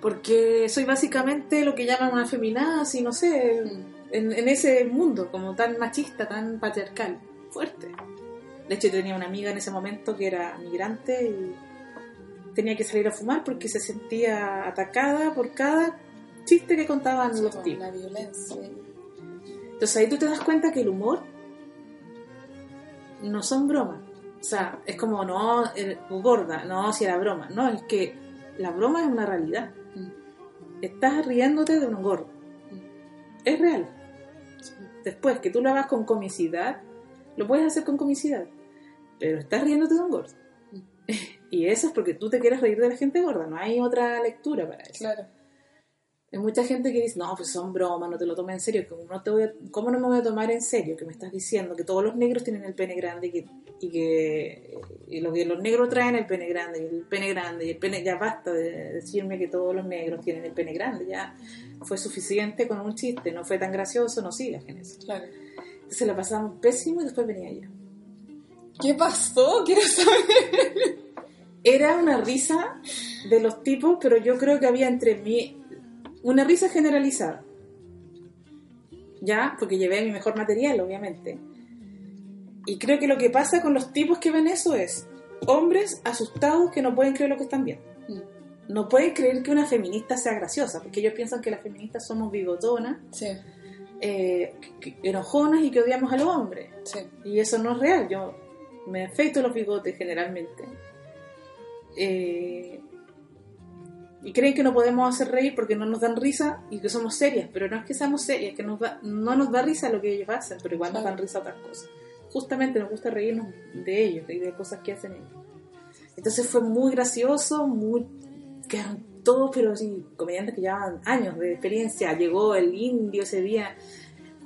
Porque soy básicamente lo que llaman una feminazi, no sé, en, ese mundo como tan machista, tan patriarcal, fuerte. De hecho, tenía una amiga en ese momento que era migrante y tenía que salir a fumar porque se sentía atacada por cada chiste que contaban los tipos.
La violencia.
Entonces ahí tú te das cuenta que el humor no son bromas. O sea, es como, no, gorda, no, si era broma. No, es que la broma es una realidad. Mm. Estás riéndote de un gordo. Mm. Es real. Después, que tú lo hagas con comicidad, lo puedes hacer con comicidad. Pero estás riéndote de un gordo. [LAUGHS] Y eso es porque tú te quieres reír de la gente gorda. No hay otra lectura para eso.
Claro.
Hay mucha gente que dice, no, pues son bromas, no te lo tomes en serio. ¿Cómo no, te voy ¿Cómo no me voy a tomar en serio que me estás diciendo que todos los negros tienen el pene grande y que, y que y lo que los negros traen el pene grande y el pene grande y el pene... Ya basta de decirme que todos los negros tienen el pene grande. Ya fue suficiente con un chiste, no fue tan gracioso, no sigas en eso.
Claro.
Entonces la pasamos pésimo y después venía yo.
¿Qué pasó? Quiero saber.
Era una risa de los tipos, pero yo creo que había entre mí una risa generalizada. Ya, porque llevé mi mejor material, obviamente. Y creo que lo que pasa con los tipos que ven eso es hombres asustados que no pueden creer lo que están viendo. No pueden creer que una feminista sea graciosa, porque ellos piensan que las feministas somos bigotonas, eh, enojonas y que odiamos a los hombres. Y eso no es real. Yo me afeito los bigotes generalmente. Eh, y creen que no podemos hacer reír porque no nos dan risa y que somos serias, pero no es que seamos serias, que nos no nos da risa lo que ellos hacen, pero igual nos dan risa otras cosas. Justamente nos gusta reírnos de ellos y de cosas que hacen ellos. Entonces fue muy gracioso, muy quedaron todos, pero sí, comediantes que llevaban años de experiencia. Llegó el indio ese día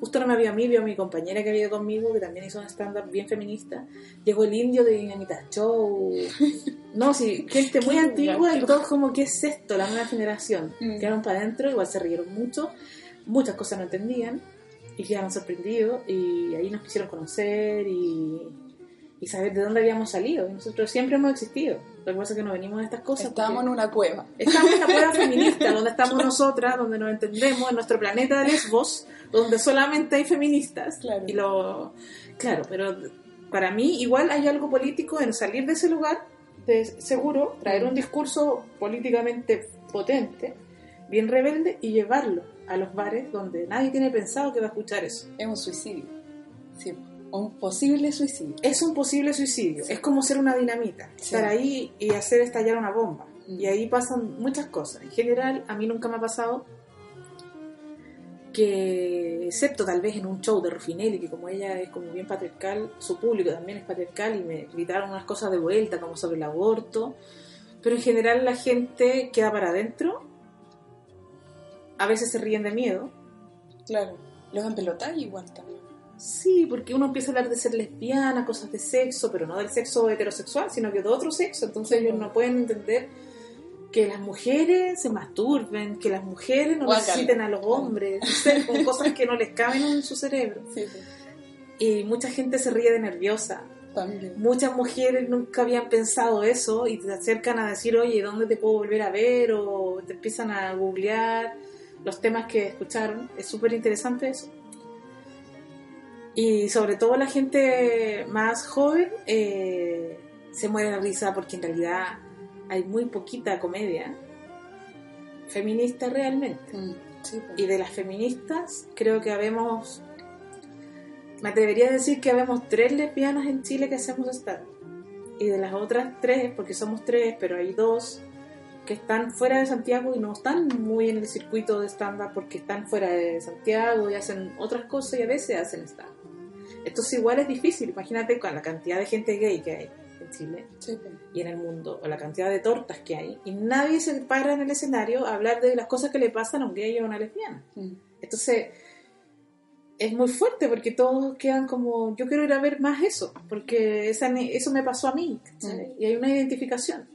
Justo no me había a mí, vio a mi compañera que había ido conmigo, que también hizo un stand-up bien feminista. Llegó el indio de Dinamita Show. No, sí, [LAUGHS] gente muy antigua y todos como, ¿qué es esto? La nueva generación. Mm. Quedaron para adentro, igual se rieron mucho. Muchas cosas no entendían y quedaron sorprendidos y ahí nos quisieron conocer y y saber de dónde habíamos salido. Nosotros siempre hemos existido. Lo que pasa es que no venimos de estas cosas.
Estamos en una cueva.
Estamos en una cueva feminista, donde estamos [LAUGHS] nosotras, donde nos entendemos, en nuestro planeta de Lesbos, donde solamente hay feministas. Claro. Y lo, claro, pero para mí igual hay algo político en salir de ese lugar, de seguro, traer un discurso políticamente potente, bien rebelde, y llevarlo a los bares donde nadie tiene pensado que va a escuchar eso.
Es un suicidio. Sí un posible suicidio.
Es un posible suicidio. Es como ser una dinamita. Estar ahí y hacer estallar una bomba. Mm. Y ahí pasan muchas cosas. En general, a mí nunca me ha pasado que, excepto tal vez en un show de Rufinelli, que como ella es como bien patriarcal, su público también es patriarcal y me gritaron unas cosas de vuelta, como sobre el aborto. Pero en general la gente queda para adentro. A veces se ríen de miedo.
Claro, los empelotan igual también.
Sí, porque uno empieza a hablar de ser lesbiana, cosas de sexo, pero no del sexo heterosexual, sino que de otro sexo. Entonces ellos no pueden entender que las mujeres se masturben, que las mujeres no necesiten a los hombres, [LAUGHS] con cosas que no les caben en su cerebro. Y mucha gente se ríe de nerviosa. Muchas mujeres nunca habían pensado eso y te acercan a decir, oye, ¿dónde te puedo volver a ver? O te empiezan a googlear los temas que escucharon. Es súper interesante eso. Y sobre todo la gente más joven eh, se muere de risa porque en realidad hay muy poquita comedia feminista realmente. Mm, pues. Y de las feministas creo que habemos, me atrevería a decir que habemos tres lesbianas en Chile que hacemos stand. Y de las otras tres, porque somos tres, pero hay dos que están fuera de Santiago y no están muy en el circuito de stand-up porque están fuera de Santiago y hacen otras cosas y a veces hacen stand entonces igual es difícil, imagínate con la cantidad de gente gay que hay en Chile y en el mundo, o la cantidad de tortas que hay, y nadie se para en el escenario a hablar de las cosas que le pasan a un gay o a una lesbiana. Mm. Entonces es muy fuerte porque todos quedan como, yo quiero ir a ver más eso, porque esa, eso me pasó a mí, mm. y hay una identificación.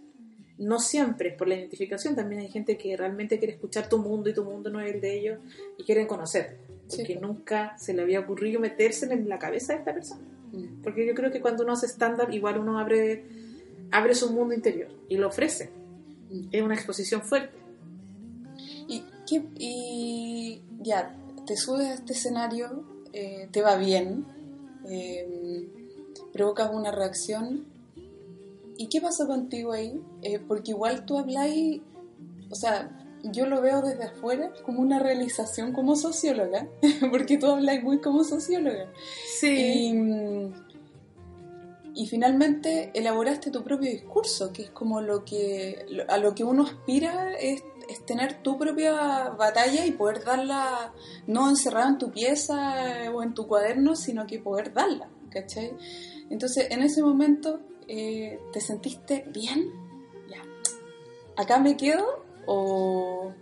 No siempre es por la identificación, también hay gente que realmente quiere escuchar tu mundo y tu mundo no es el de ellos y quieren conocer porque nunca se le había ocurrido meterse en la cabeza de esta persona. Mm. Porque yo creo que cuando uno hace stand-up, igual uno abre, abre su mundo interior y lo ofrece. Mm. Es una exposición fuerte.
Y, y ya, te subes a este escenario, eh, te va bien, eh, provocas una reacción. ¿Y qué pasa contigo ahí? Eh, porque igual tú habláis, o sea, yo lo veo desde afuera como una realización como socióloga, [LAUGHS] porque tú hablas muy como socióloga. Sí. Y, finalmente elaboraste tu propio discurso, que es como lo que a lo que uno aspira es, tener tu propia batalla y poder darla no encerrada en tu pieza o en tu cuaderno, sino que poder darla, ¿cachai? Entonces, en ese momento, eh, ¿te sentiste bien? Ya. Acá me quedo o,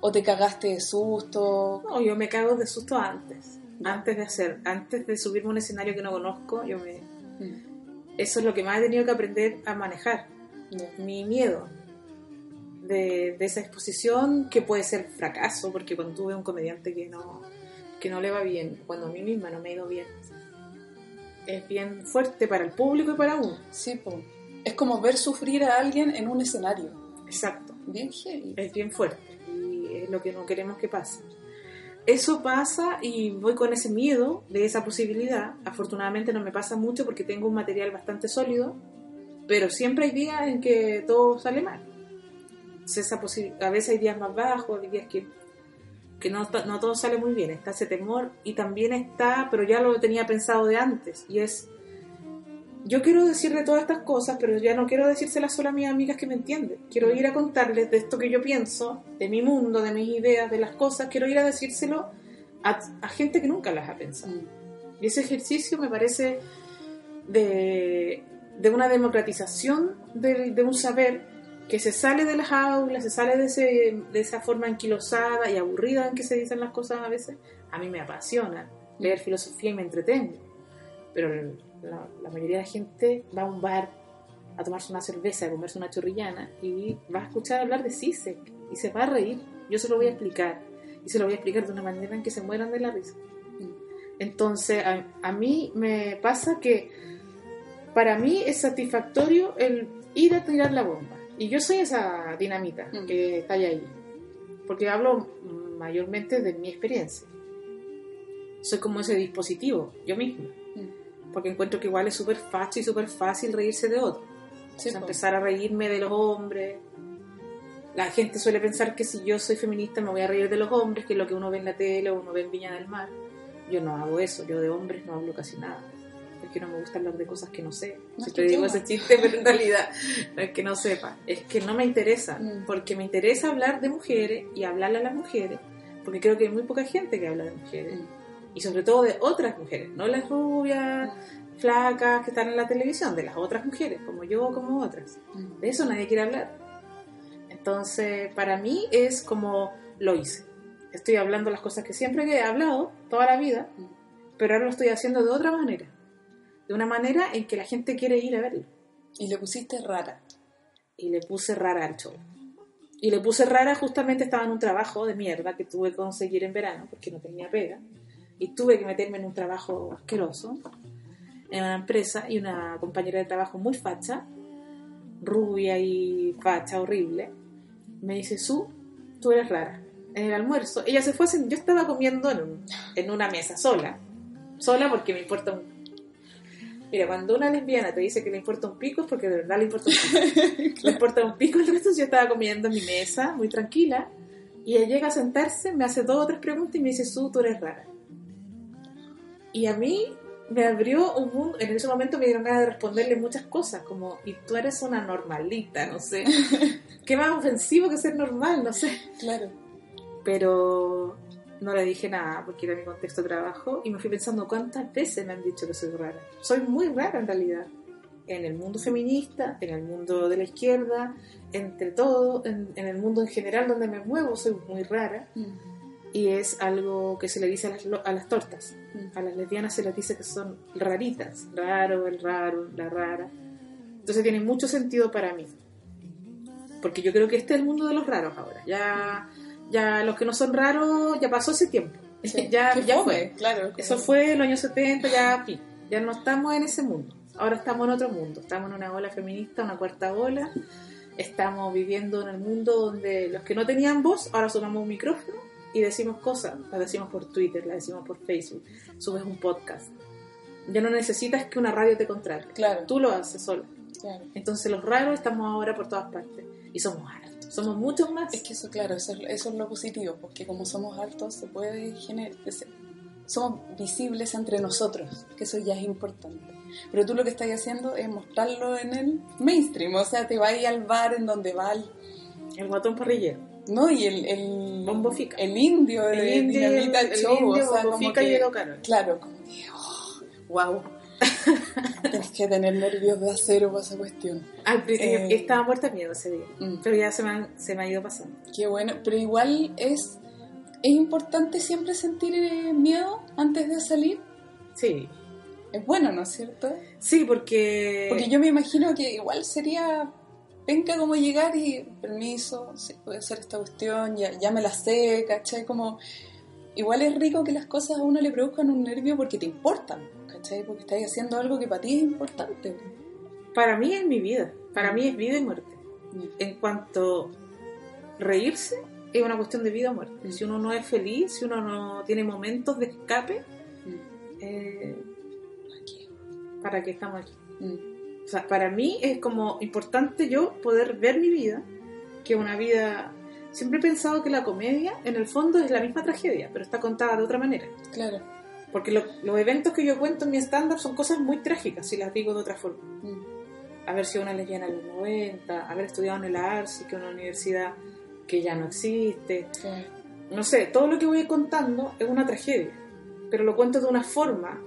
o te cagaste de susto?
No, yo me cago de susto antes. Antes de hacer, antes de subirme a un escenario que no conozco, yo me... Mm. Eso es lo que más he tenido que aprender a manejar. Mi miedo de, de, esa exposición, que puede ser fracaso, porque cuando tuve un comediante que no, que no le va bien, cuando a mí misma no me ha ido bien, es bien fuerte para el público y para uno.
Sí, pues. Es como ver sufrir a alguien en un escenario.
Exacto.
Bien heavy.
Es bien fuerte. Y es lo que no queremos que pase. Eso pasa y voy con ese miedo de esa posibilidad. Afortunadamente no me pasa mucho porque tengo un material bastante sólido, pero siempre hay días en que todo sale mal. Esa a veces hay días más bajos, hay días que, que no, no todo sale muy bien. Está ese temor y también está, pero ya lo tenía pensado de antes, y es yo quiero decirle todas estas cosas, pero ya no quiero decírselas solo a mis amigas que me entienden. Quiero ir a contarles de esto que yo pienso, de mi mundo, de mis ideas, de las cosas. Quiero ir a decírselo a, gente que nunca las ha pensado. Y ese ejercicio me parece de, una democratización de, un saber que se sale de las aulas, se sale de, ese, de esa forma anquilosada y aburrida en que se dicen las cosas a veces. A mí me apasiona leer filosofía y me entretengo. Pero la, mayoría de la gente va a un bar a tomarse una cerveza, a comerse una chorrillana y va a escuchar hablar de Sisek y se va a reír. Yo se lo voy a explicar y se lo voy a explicar de una manera en que se mueran de la risa. Entonces, a, mí me pasa que para mí es satisfactorio el ir a tirar la bomba. Y yo soy esa dinamita mm. que está ahí. Porque hablo mayormente de mi experiencia. Soy como ese dispositivo, yo misma porque encuentro que igual es súper fácil y súper fácil reírse de otro. empezar a reírme de los hombres. La gente suele pensar que si yo soy feminista me voy a reír de los hombres, que es lo que uno ve en la tele o uno ve en Viña del Mar. Yo no hago eso, yo de hombres no hablo casi nada. Porque no me gusta hablar de cosas que no sé. si te digo ese chiste, pero en realidad no es que no sepa, es que no me interesa. Mm. Porque me interesa hablar de mujeres y hablarle a las mujeres, porque creo que hay muy poca gente que habla de mujeres. Mm y sobre todo de otras mujeres, no las rubias, flacas que están en la televisión, de las otras mujeres, como yo, como otras. Mm. De eso nadie quiere hablar. Entonces, para mí es como lo hice. Estoy hablando las cosas que siempre he hablado, toda la vida, mm. pero ahora lo estoy haciendo de otra manera. De una manera en que la gente quiere ir a verlo.
Y le pusiste rara.
Y le puse rara al show. Y le puse rara justamente estaba en un trabajo de mierda que tuve que conseguir en verano porque no tenía pega y tuve que meterme en un trabajo asqueroso en una empresa y una compañera de trabajo muy facha, rubia y facha horrible, me dice, Su, tú eres rara. En el almuerzo, ella se fue, yo estaba comiendo en, en una mesa sola, sola porque me importa un... Mira, cuando una lesbiana te dice que le importa un pico es porque de verdad le importa un pico. [LAUGHS] le importa un pico, resto yo estaba comiendo en mi mesa, muy tranquila, y ella llega a sentarse, me hace dos o tres preguntas y me dice, Su, tú eres rara. Y a mí me abrió un mundo, en ese momento me dieron ganas de responderle muchas cosas, como, y tú eres una normalita, no sé. [LAUGHS] ¿Qué más ofensivo que ser normal? No sé.
Claro.
Pero no le dije nada porque era mi contexto de trabajo y me fui pensando cuántas veces me han dicho que soy rara. Soy muy rara en realidad. En el mundo feminista, en el mundo de la izquierda, entre todo, en, el mundo en general donde me muevo, soy muy rara. Mm y es algo que se le dice a las, a las tortas. Mm. A las lesbianas se les dice que son raritas, raro, el raro, la rara. Entonces tiene mucho sentido para mí. Porque yo creo que este es el mundo de los raros ahora. Ya, ya los que no son raros, ya pasó ese tiempo. [LAUGHS] ya, ya fue.
Claro,
Eso fue en los años 70, ya, ya no estamos en ese mundo. Ahora estamos en otro mundo. Estamos en una ola feminista, una cuarta ola. Estamos viviendo en el mundo donde los que no tenían voz, ahora sumamos un micrófono y decimos cosas, las decimos por Twitter, las decimos por Facebook, subes un podcast. Ya no necesitas que una radio te contrate.
Claro.
Tú lo haces solo. Claro. Entonces los raros estamos ahora por todas partes y somos altos, somos muchos más.
Es que eso, claro, eso, es lo positivo, porque como somos altos se puede generar, somos visibles entre nosotros, que eso ya es importante. Pero tú lo que estás haciendo es mostrarlo en el mainstream, o sea, te vas al bar en donde va el,
el guatón parrillero.
No, y el, el
Bombo Fica.
El indio de
el indio, Dinamita el, Show. Indio, o sea, Bombo Fica y Edo
Claro, como que, oh, wow. [LAUGHS] Tienes que tener nervios de acero para esa cuestión.
Al principio eh, estaba muerta de miedo ese día, mm. pero ya se me, se me ha ido pasando.
Qué bueno, pero igual es, es importante siempre sentir eh, miedo antes de salir.
Sí.
Es bueno, ¿no es cierto?
Sí, porque...
Porque yo me imagino que igual sería venga como llegar y permiso, sí, puede hacer esta cuestión, ya, ya me la sé, ¿cachai? Como, igual es rico que las cosas a uno le produzcan un nervio porque te importan, ¿cachai? Porque estás haciendo algo que para ti es importante.
Para mí es mi vida, para mí es vida y muerte. En cuanto reírse, es una cuestión de vida o muerte. Si uno no es feliz, si uno no tiene momentos de escape, mm. eh, ¿para qué estamos aquí? Mm. O sea, para mí es como importante yo poder ver mi vida, que una vida... Siempre he pensado que la comedia, en el fondo, es la misma tragedia, pero está contada de otra manera.
Claro.
Porque los eventos que yo cuento en mi estándar son cosas muy trágicas, si las digo de otra forma. Mm. Haber sido una lesbiana en los 90, haber estudiado en el ARSI, que es una universidad que ya no existe. No sé, todo lo que voy contando es una tragedia, pero lo cuento de una forma,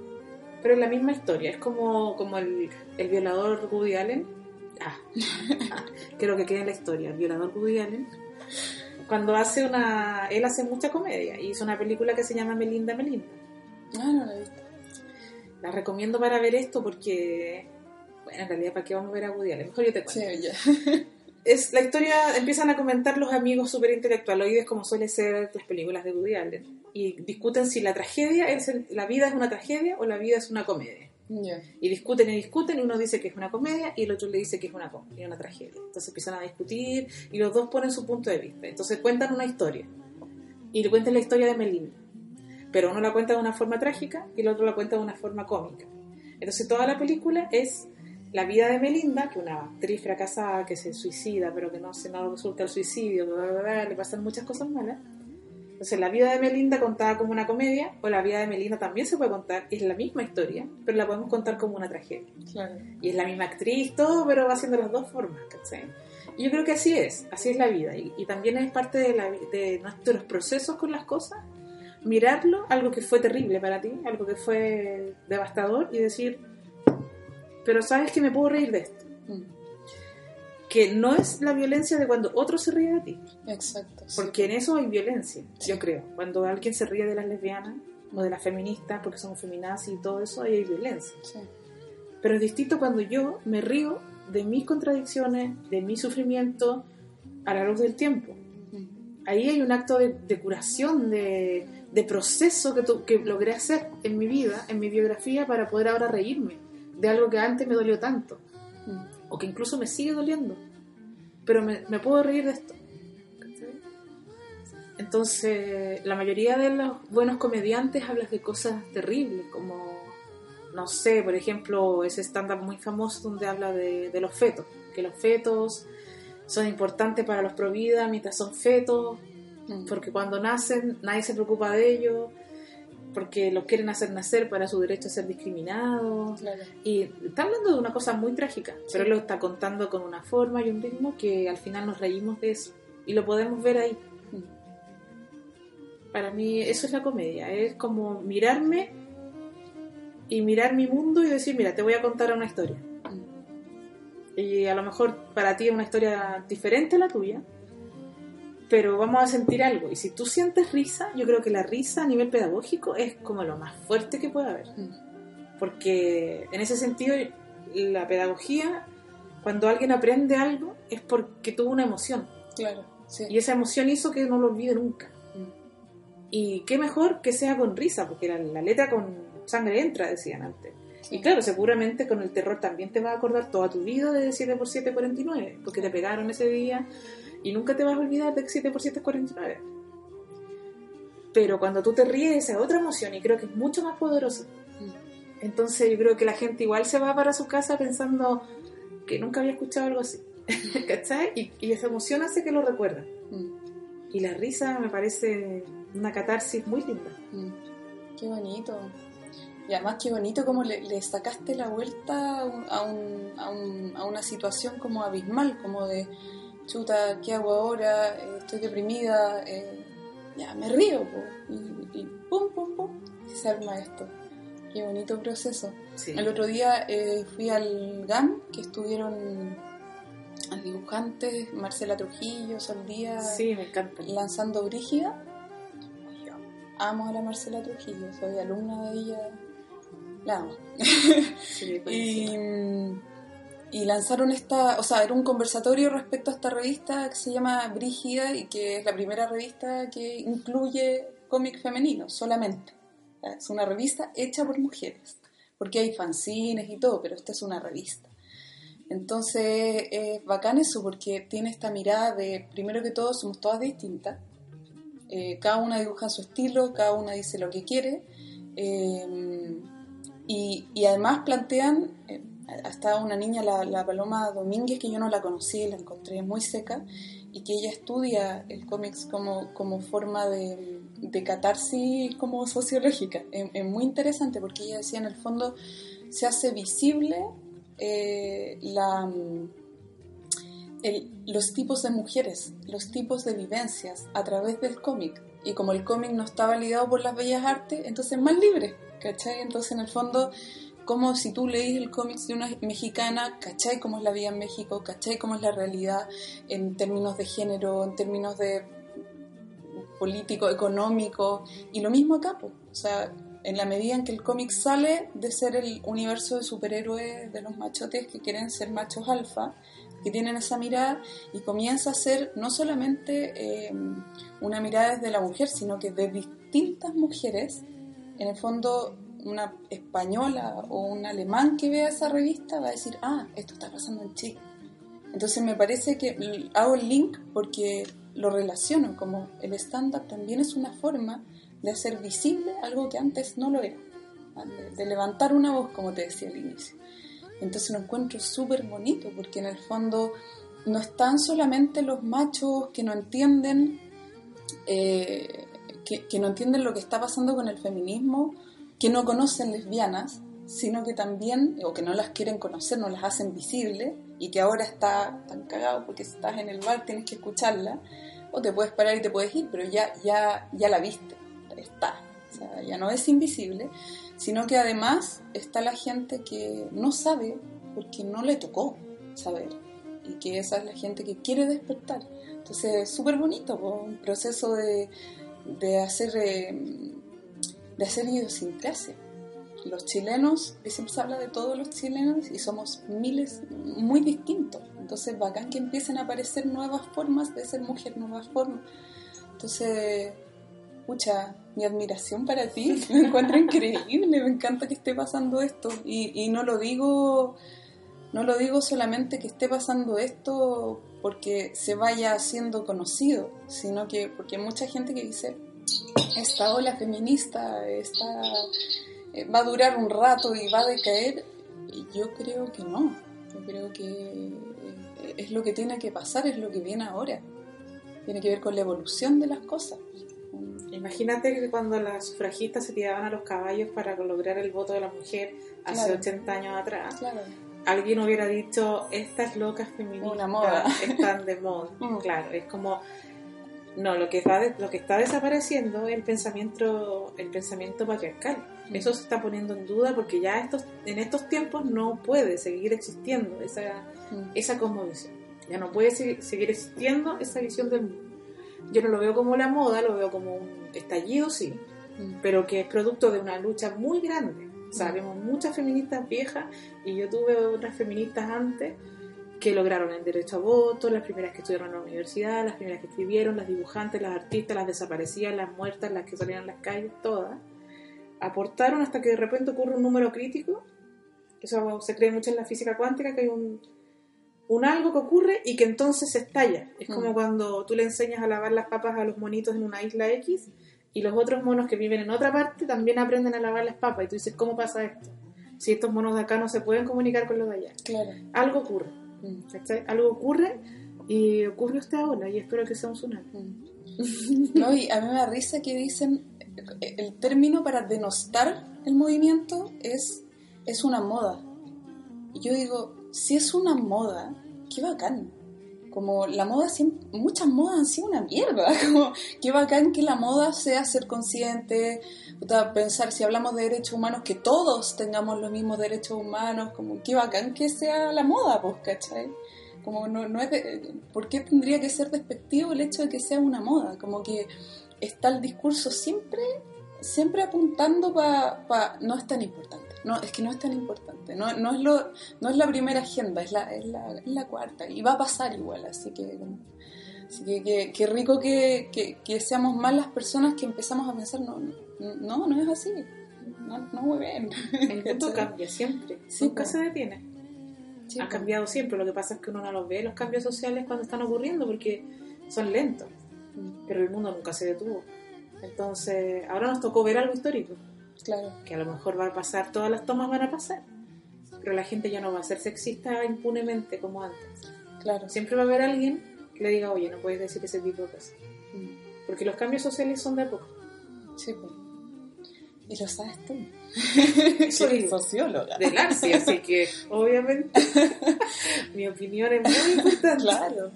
pero es la misma historia. Es como, como el, el violador Woody Allen. Ah, [LAUGHS] creo que queda en la historia. El violador Woody Allen cuando hace una. Él hace mucha comedia y hizo una película que se llama Melinda Melinda.
Ah, no la he visto.
La recomiendo para ver esto porque, bueno, en realidad, ¿para qué vamos a ver a Woody Allen? Mejor yo te cuento. Sí, ya. [LAUGHS] es la historia, empiezan a comentar los amigos súper intelectualoides, como suele ser las películas de Woody Allen, y discuten si la tragedia, es la vida es una tragedia o la vida es una comedia. Y discuten y discuten, y uno dice que es una comedia y el otro le dice que es una, una tragedia. Entonces empiezan a discutir y los dos ponen su punto de vista. Entonces cuentan una historia. Y le cuentan la historia de Melinda pero uno la cuenta de una forma trágica y el otro la cuenta de una forma cómica. Entonces toda la película es la vida de Melinda, que una actriz fracasada que se suicida, pero que no se no resulta el suicidio, le pasan muchas cosas malas. Entonces la vida de Melinda contada como una comedia, o la vida de Melinda también se puede contar, es la misma historia, pero la podemos contar como una tragedia. Y es la misma actriz, todo, pero va haciendo las dos formas, Y yo creo que así es, así es la vida. Y, también es parte de, la, de nuestros procesos con las cosas, mirarlo, algo que fue terrible para ti, algo que fue devastador, y decir, pero sabes que me puedo reír de esto. Mm. Que no es la violencia de cuando otro se ríe de ti.
Exacto.
Porque en eso hay violencia, yo creo. Cuando alguien se ríe de las lesbianas o de las feministas porque son feminazis y todo eso, ahí hay violencia. Pero es distinto cuando yo me río de mis contradicciones, de mi sufrimiento a la luz del tiempo. Ahí hay un acto de curación, de, de proceso que, que logré hacer en mi vida, en mi biografía, para poder ahora reírme de algo que antes me dolió tanto, o que incluso me sigue doliendo, pero me, puedo reír de esto. Entonces, la mayoría de los buenos comediantes hablan de cosas terribles, como, no sé, por ejemplo, ese stand-up muy famoso donde habla de, de los fetos, que los fetos son importantes para los pro vida mientras son fetos, porque cuando nacen nadie se preocupa de ellos, porque los quieren hacer nacer para su derecho a ser discriminados. Y está hablando de una cosa muy trágica, pero él lo está contando con una forma y un ritmo que al final nos reímos de eso y lo podemos ver ahí. Mm. Para mí eso es la comedia, es como mirarme y mirar mi mundo y decir, mira, te voy a contar una historia. Mm. Y a lo mejor para ti es una historia diferente a la tuya, pero vamos a sentir algo. Y si tú sientes risa, yo creo que la risa a nivel pedagógico es como lo más fuerte que puede haber. Mm. Porque en ese sentido, la pedagogía, cuando alguien aprende algo, es porque tuvo una emoción.
Claro.
Y esa emoción hizo que no lo olvide nunca. Mm. Y qué mejor que sea con risa, porque la, letra con sangre entra, decían antes. Y claro, seguramente con el terror también te va a acordar toda tu vida de 7x7 49, porque te pegaron ese día y nunca te vas a olvidar de que 7 por 7 es 49. Pero cuando tú te ríes, esa es otra emoción y creo que es mucho más poderosa. Mm. Entonces yo creo que la gente igual se va para su casa pensando que nunca había escuchado algo así. [LAUGHS] ¿Cachai? Y, esa emoción hace que lo recuerden. Mm. Y la risa me parece una catarsis muy linda.
Mm. Qué bonito. Y además qué bonito como le, sacaste la vuelta a, un, a, un, a, una situación como abismal, como de chuta, ¿qué hago ahora? Eh, estoy deprimida, eh, ya me río, y, pum, pum, pum, se arma esto. Qué bonito proceso. El otro día eh, fui al GAM, que estuvieron dibujantes, Marcela Trujillo, Sol Díaz,
sí, me
lanzando Brígida. amo a la Marcela Trujillo, soy alumna de ella, la amo. [LAUGHS] y y lanzaron esta, o sea, era un conversatorio respecto a esta revista que se llama Brígida y que es la primera revista que incluye cómic femenino solamente. Es una revista hecha por mujeres, porque hay fanzines y todo, pero esta es una revista. Entonces es bacán eso porque tiene esta mirada de, primero que todo, somos todas distintas, Eh, cada una dibuja su estilo, cada una dice lo que quiere. Eh, y, además plantean, eh, hasta una niña, la, Paloma Domínguez, que yo no la conocí, la encontré muy seca, y que ella estudia el cómics como, como forma de, de catarsis como sociológica. Es, muy interesante porque ella decía, en el fondo, se hace visible la los tipos de mujeres, los tipos de vivencias a través del cómic. Y como el cómic no está validado por las bellas artes, entonces es más libre, ¿cachai? Entonces en el fondo, como si tú leís el cómic de una mexicana, ¿cachai? Cómo es la vida en México, ¿cachai? Cómo es la realidad en términos de género, en términos de político, económico, y lo mismo acá, pues. O sea, en la medida en que el cómic sale de ser el universo de superhéroes de los machotes que quieren ser machos alfa, que tienen esa mirada y comienza a ser no solamente eh, una mirada desde la mujer, sino que de distintas mujeres, en el fondo una española o un alemán que vea esa revista va a decir, ah, esto está pasando en Chile. Entonces me parece que hago el link porque lo relaciono como el stand-up también es una forma de hacer visible algo que antes no lo era, de levantar una voz, como te decía al inicio. Entonces lo encuentro súper bonito porque en el fondo no están solamente los machos que no entienden eh, que, no entienden lo que está pasando con el feminismo, que no conocen lesbianas, sino que también, o que no las quieren conocer, no las hacen visibles, y que ahora está tan cagado porque si estás en el bar tienes que escucharla, o te puedes parar y te puedes ir, pero ya, ya, ya la viste, está, o sea, ya no es invisible sino que además está la gente que no sabe porque no le tocó saber y que esa es la gente que quiere despertar. Entonces es súper bonito, un proceso de, de hacer eh, de hacer idiosincrasia. Los chilenos, siempre se habla de todos los chilenos y somos miles muy distintos. Entonces bacán que empiecen a aparecer nuevas formas de ser mujer, nuevas formas. Entonces escucha, mi admiración para ti, [LAUGHS] me encuentro increíble, me encanta que esté pasando esto y, y, no lo digo no lo digo solamente que esté pasando esto porque se vaya haciendo conocido, sino que porque mucha gente que dice esta ola feminista está, eh, va a durar un rato y va a decaer yo creo que no, yo creo que eh, es lo que tiene que pasar, es lo que viene ahora, tiene que ver con la evolución de las cosas.
Imagínate que cuando las sufragistas se tiraban a los caballos para lograr el voto de la mujer hace 80 años atrás, alguien hubiera dicho, estas locas feministas moda. están de moda. [LAUGHS] Mm. Claro, es como... No, lo que, está, lo que está desapareciendo es el pensamiento, el pensamiento patriarcal. Mm. Eso se está poniendo en duda porque ya estos, en estos tiempos no puede seguir existiendo esa, mm. esa cosmovisión. Ya no puede seguir existiendo esa visión del mundo yo no lo veo como la moda, lo veo como un estallido, sí, mm. pero que es producto de una lucha muy grande. Sabemos mm. muchas feministas viejas y yo tuve otras feministas antes que lograron el derecho a voto, las primeras que estudiaron en la universidad, las primeras que escribieron, las dibujantes, las artistas, las desaparecidas, las muertas, las que salían a las calles, todas, aportaron hasta que de repente ocurre un número crítico. Eso se cree mucho en la física cuántica, que hay un, un algo que ocurre y que entonces se estalla. Es como mm. cuando tú le enseñas a lavar las papas a los monitos en una isla X y los otros monos que viven en otra parte también aprenden a lavar las papas. Y tú dices, ¿cómo pasa esto? Si estos monos de acá no se pueden comunicar con los de allá.
Claro.
Algo ocurre. Algo ocurre y ocurre usted ahora y espero que sea un tsunami.
Mm. No, y a mí me da risa que dicen, el término para denostar el movimiento es, es una moda. Y yo digo, si es una moda, qué bacán. Como la moda, muchas modas han sido una mierda. [LAUGHS] Como qué bacán que la moda sea ser consciente, pensar si hablamos de derechos humanos, que todos tengamos los mismos derechos humanos. Como qué bacán que sea la moda, pues, ¿cachai? Como no, no es ¿Por qué tendría que ser despectivo el hecho de que sea una moda? Como que está el discurso siempre, siempre apuntando para... no es tan importante no, es que no es tan importante. No, no, es, lo, no es la primera agenda, es la, es, la, es la cuarta. Y va a pasar igual, así que... Así que qué rico que, que, seamos más las personas que empezamos a pensar, no, no, no es así. No, no muy bien.
El mundo cambia siempre, nunca se detiene. ha cambiado siempre, lo que pasa es que uno no los ve los cambios sociales cuando están ocurriendo porque son lentos. mm. pero el mundo nunca se detuvo. Entonces, ahora nos tocó ver algo histórico. Claro. Que a lo mejor va a pasar, todas las tomas van a pasar, pero la gente ya no va a ser sexista impunemente como antes. Claro. Siempre va a haber alguien que le diga, oye, no puedes decir ese tipo de cosas. Mm. Porque los cambios sociales son de poco. Sí, pues.
Y lo sabes tú. [LAUGHS]
Soy socióloga. Del arte, así que [LAUGHS] obviamente [LAUGHS] mi opinión es muy importante.
Claro.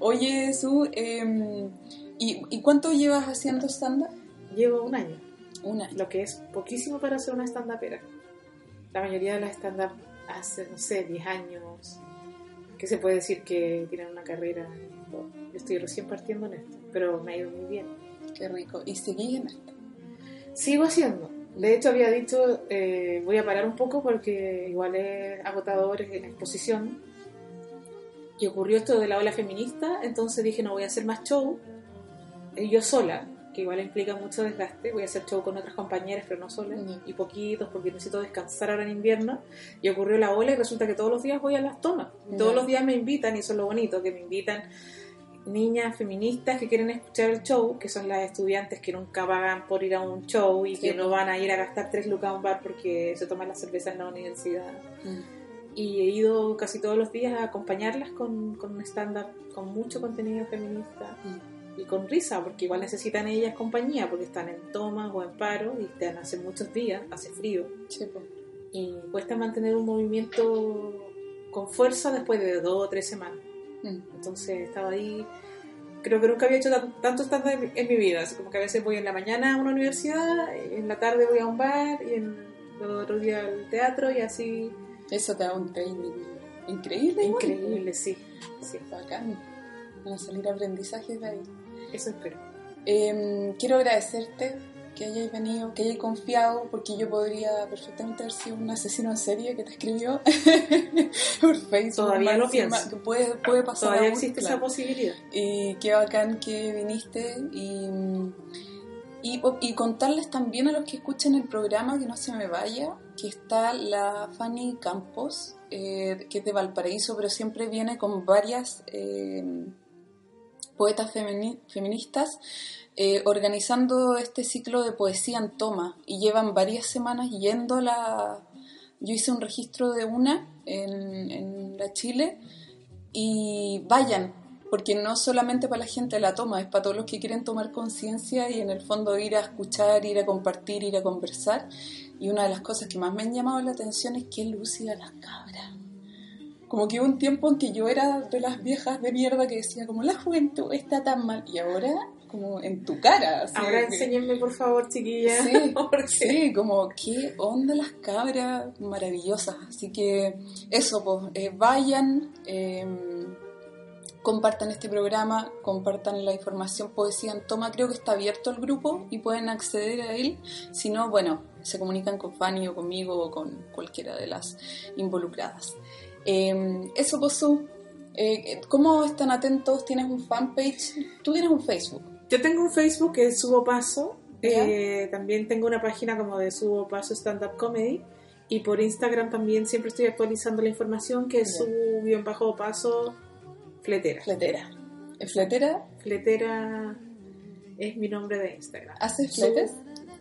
Oye, Su, em, ¿y, cuánto llevas haciendo stand-up?
Llevo un año. Un año. Lo que es poquísimo para ser una stand-upera. La mayoría de las stand-up hace, no sé, 10 años. Que se puede decir que tienen una carrera. Yo estoy recién partiendo en esto, pero me ha ido muy bien.
Qué rico. ¿Y seguís en esto?
Sigo haciendo. De hecho, había dicho, eh, voy a parar un poco porque igual es agotador en la exposición. Y ocurrió esto de la ola feminista, entonces dije, no voy a hacer más show, eh, yo sola, que igual implica mucho desgaste. Voy a hacer show con otras compañeras, pero no sola, y poquitos, porque necesito descansar ahora en invierno. Y ocurrió la ola y resulta que todos los días voy a las tomas. Todos los días me invitan, y eso es lo bonito, que me invitan niñas feministas que quieren escuchar el show, que son las estudiantes que nunca pagan por ir a un show y que no van a ir a gastar tres lucas a un bar porque se toman la cerveza en la universidad. Mm. Y he ido casi todos los días a acompañarlas con, con un stand-up con mucho contenido feminista mm. Y con risa, porque igual necesitan ellas compañía, porque están en tomas o en paro y están hace muchos días, hace frío. Y cuesta mantener un movimiento con fuerza después de dos o tres semanas. Mm. Entonces estaba ahí. Creo que nunca había hecho tanto stand en, mi vida. Así como que a veces voy en la mañana a una universidad, en la tarde voy a un bar y en el otro día al teatro y así.
Eso te da un training increíble.
Increíble, sí.
sí. Bacán. Van a salir aprendizajes de ahí.
Eso espero.
Em, quiero agradecerte que hayáis venido, que hayáis confiado, porque yo podría perfectamente haber sido un asesino en serie que te escribió [LAUGHS] por Facebook.
Todavía lo pienso.
puede, puede pasar.
Todavía existe esa posibilidad.
Y qué bacán que viniste y, y, contarles también a los que escuchen el programa, que no se me vaya, que está la Fanny Campos, eh, que es de Valparaíso, pero siempre viene con varias eh, poetas feministas eh, organizando este ciclo de poesía en toma y llevan varias semanas yendo la... Yo hice un registro de una en, la Chile y vayan, porque no solamente para la gente la toma, es para todos los que quieren tomar conciencia y en el fondo ir a escuchar, ir a compartir, ir a conversar. Y una de las cosas que más me han llamado la atención es que lúcida las cabras. Como que hubo un tiempo en que yo era de las viejas de mierda que decía como la juventud está tan mal y ahora como en tu cara.
Ahora enséñenme por favor, chiquilla.
Sí, [LAUGHS] sí, como qué onda las cabras maravillosas. Así que eso, pues eh, vayan, em, compartan este programa, compartan la información Poesía en Toma. Creo que está abierto el grupo y pueden acceder a él. Si no, bueno, se comunican con Fanny o conmigo o con cualquiera de las involucradas. Em, eso, pues, eh, ¿Cómo están atentos? ¿Tienes un fanpage? Tú tienes un Facebook.
Yo tengo un Facebook que es Subo Paso. Eh, también tengo una página como de Subo Paso Stand Up Comedy. Y por Instagram también siempre estoy actualizando la información que es su bajo paso fletera.
Fletera. ¿Es fletera?
Fletera es mi nombre de Instagram.
¿Haces fletes?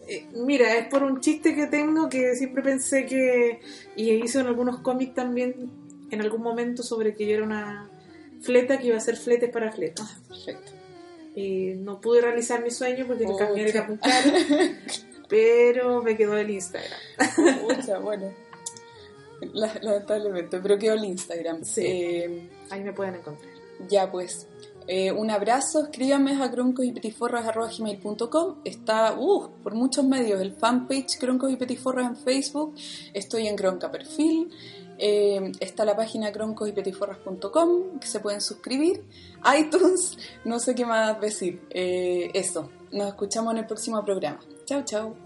Eh, mira, es por un chiste que tengo que siempre pensé que. Y hice en algunos cómics también en algún momento sobre que yo era una fleta que iba a hacer fletes para fletas.
Ah, perfecto.
Y no pude realizar mi sueño porque el camión era muy caro, pero me quedó el Instagram.
Mucha, bueno. Lamentablemente, pero quedó el Instagram.
Sí. Eh, ahí me pueden encontrar.
Ya, pues. Eh, un abrazo, escríbanme a croncos Está uh, por muchos medios el fanpage Croncos y Petiforras en Facebook. Estoy en Cronca Perfil. Eh, está la página croncosypetiforras.com que se pueden suscribir. [LAUGHS] iTunes, no sé qué más decir. Eh, eso, nos escuchamos en el próximo programa. Chao, chao.